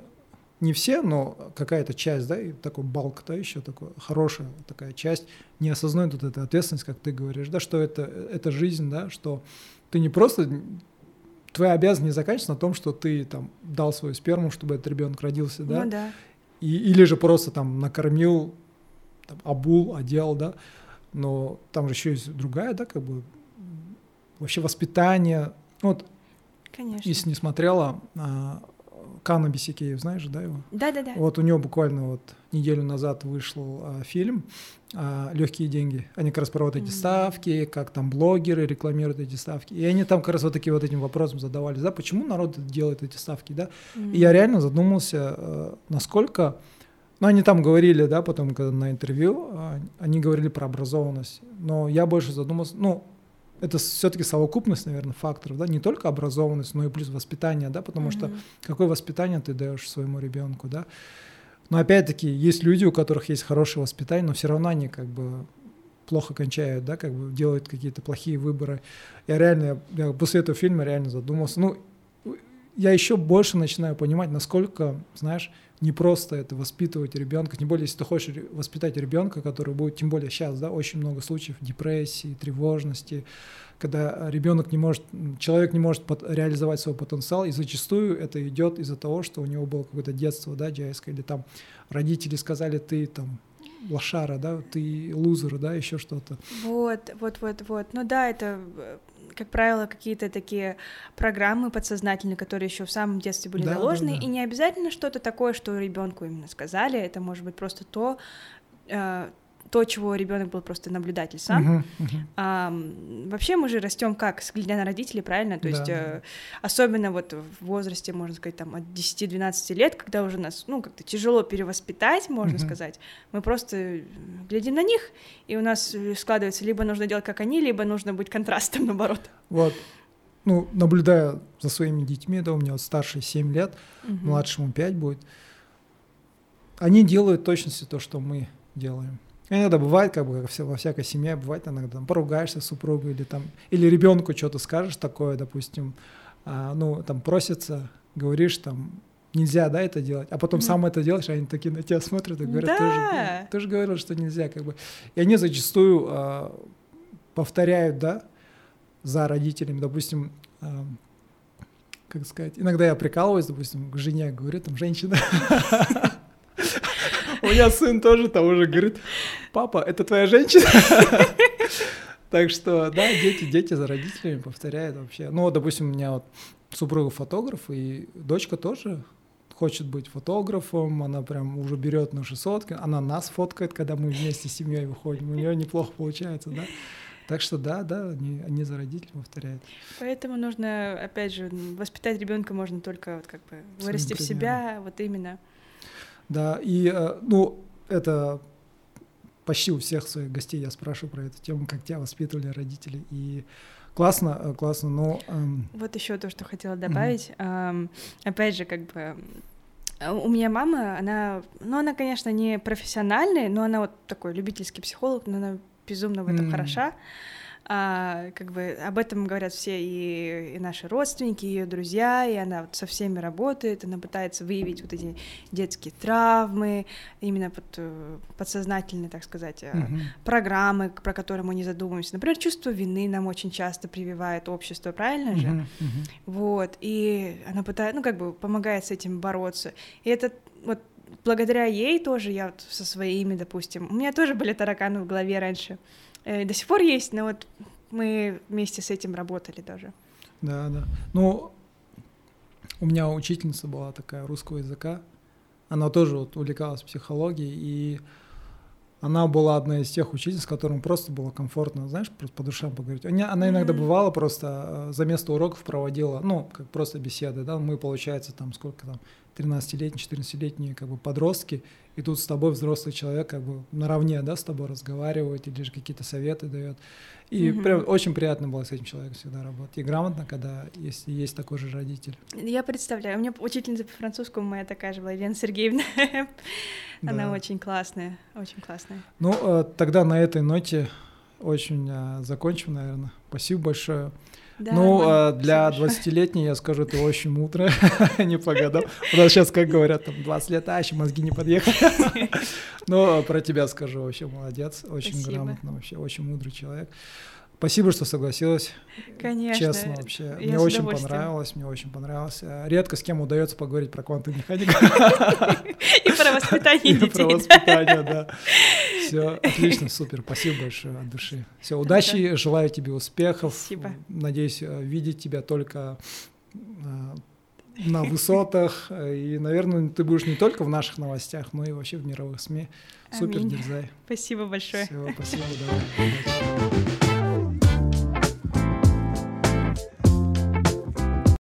не все, но какая-то часть, да, и такой балк, да, еще такой хорошая такая часть, не осознает вот эту ответственность, как ты говоришь, да, что это, это жизнь, да, что ты не просто твоя обязанность не заканчивается на том, что ты там дал свою сперму, чтобы этот ребенок родился, да? Ну да. И, или же просто там накормил, там, обул, одел, да? Но там же еще есть другая, да, как бы вообще воспитание. Вот, Конечно. Если не смотрела, Кана Бисикеев, знаешь, да, его? Да-да-да. Вот у него буквально вот неделю назад вышел а, фильм а, «Легкие деньги». Они как раз про вот эти mm-hmm. ставки, как там блогеры рекламируют эти ставки. И они там как раз вот такие вот этим вопросом задавались, да, почему народ делает эти ставки, да. Mm-hmm. И я реально задумался, а, насколько... Ну, они там говорили, да, потом, когда на интервью, а, они говорили про образованность. Но я больше задумался, ну, это все-таки совокупность, наверное, факторов, да, не только образованность, но и плюс воспитание, да, потому mm-hmm. что какое воспитание ты даешь своему ребенку, да. Но опять-таки есть люди, у которых есть хорошее воспитание, но все равно они как бы плохо кончают, да, как бы делают какие-то плохие выборы. Я реально, я после этого фильма реально задумался. Ну, я еще больше начинаю понимать, насколько, знаешь, не просто это воспитывать ребенка, тем более, если ты хочешь воспитать ребенка, который будет, тем более сейчас, да, очень много случаев депрессии, тревожности, когда ребенок не может, человек не может реализовать свой потенциал, и зачастую это идет из-за того, что у него было какое-то детство, да, джайское, или там родители сказали, ты там лошара, да, ты лузер, да, еще что-то. Вот, вот, вот, вот. Ну да, это э, как правило, какие-то такие программы подсознательные, которые еще в самом детстве были да, заложены, да, да. и не обязательно что-то такое, что ребенку именно сказали, это может быть просто то, э, то, чего ребенок был просто наблюдатель сам. Uh-huh, uh-huh. А, вообще мы же растем как, глядя на родителей, правильно? То да, есть э, особенно вот в возрасте, можно сказать, там от 10-12 лет, когда уже нас, ну, как-то тяжело перевоспитать, можно uh-huh. сказать, мы просто глядим на них, и у нас складывается, либо нужно делать как они, либо нужно быть контрастом, наоборот. Вот. Ну, наблюдая за своими детьми, да, у меня вот старший 7 лет, uh-huh. младшему 5 будет, они делают точности то, что мы делаем. Иногда бывает, как бы как во всякой семье, бывает иногда там, поругаешься с супругой или там, или ребенку что-то скажешь такое, допустим, а, ну, там просится, говоришь там, нельзя, да, это делать, а потом mm. сам это делаешь, они такие на тебя смотрят и говорят, да. ты, же, ты же говорил, что нельзя, как бы. И они зачастую а, повторяют, да, за родителями, допустим, а, как сказать, иногда я прикалываюсь, допустим, к жене говорю, там, женщина, У меня сын тоже того же говорит, папа, это твоя женщина? Так что, да, дети, дети за родителями повторяют вообще. Ну, допустим, у меня вот супруга фотограф, и дочка тоже хочет быть фотографом, она прям уже берет наши сотки, она нас фоткает, когда мы вместе с семьей выходим, у нее неплохо получается, да. Так что да, да, они, они за родителей повторяют. Поэтому нужно, опять же, воспитать ребенка можно только вот как бы вырасти в себя, вот именно. Да, и, э, ну, это почти у всех своих гостей я спрашиваю про эту тему, как тебя воспитывали родители. И классно, э, классно, но... Эм... Вот еще то, что хотела добавить. Mm-hmm. Эм, опять же, как бы у меня мама, она, ну, она, конечно, не профессиональная, но она вот такой любительский психолог, но она безумно в этом mm-hmm. хороша а, как бы об этом говорят все и, и наши родственники, и ее друзья, и она вот со всеми работает, она пытается выявить вот эти детские травмы, именно под, э, подсознательные, так сказать, uh-huh. программы, про которые мы не задумываемся. Например, чувство вины нам очень часто прививает общество, правильно же? Uh-huh. Uh-huh. Вот, и она пытается, ну, как бы помогает с этим бороться. И это вот благодаря ей тоже я вот со своими, допустим, у меня тоже были тараканы в голове раньше, э, до сих пор есть, но вот мы вместе с этим работали даже. Да, да. Ну, у меня учительница была такая русского языка, она тоже вот увлекалась психологией, и она была одна из тех учительниц, с которым просто было комфортно, знаешь, просто по душам поговорить. Она, она иногда mm-hmm. бывала просто э, за место уроков проводила, ну, как просто беседы, да, мы, получается, там, сколько там, 13-летние, 14-летние как бы подростки, и тут с тобой взрослый человек как бы наравне, да, с тобой разговаривает или же какие-то советы дает. И mm-hmm. прям очень приятно было с этим человеком всегда работать. И грамотно, когда есть, есть такой же родитель. Я представляю, у меня учительница по французскому моя такая же была, Елена Сергеевна. Она очень классная, очень классная. Ну, э, тогда на этой ноте очень э, закончим, наверное. Спасибо большое. Да, ну, а для 20-летней я скажу, ты очень мудрая, не по годам. У нас сейчас, как говорят, там 20 лет, а еще мозги не подъехали. Но про тебя скажу, вообще молодец, очень грамотно, вообще очень мудрый человек. Спасибо, что согласилась. Конечно. Честно, вообще. Я мне очень понравилось, мне очень понравилось. Редко с кем удается поговорить про квантовую механику. И про воспитание детей. И про воспитание, да. Все, отлично, супер. Спасибо большое от души. Все, удачи, желаю тебе успехов. Спасибо. Надеюсь э, видеть тебя только э, на высотах. И, наверное, ты будешь не только в наших новостях, но и вообще в мировых СМИ. Супер, Аминь. Спасибо большое. Все, спасибо, давай.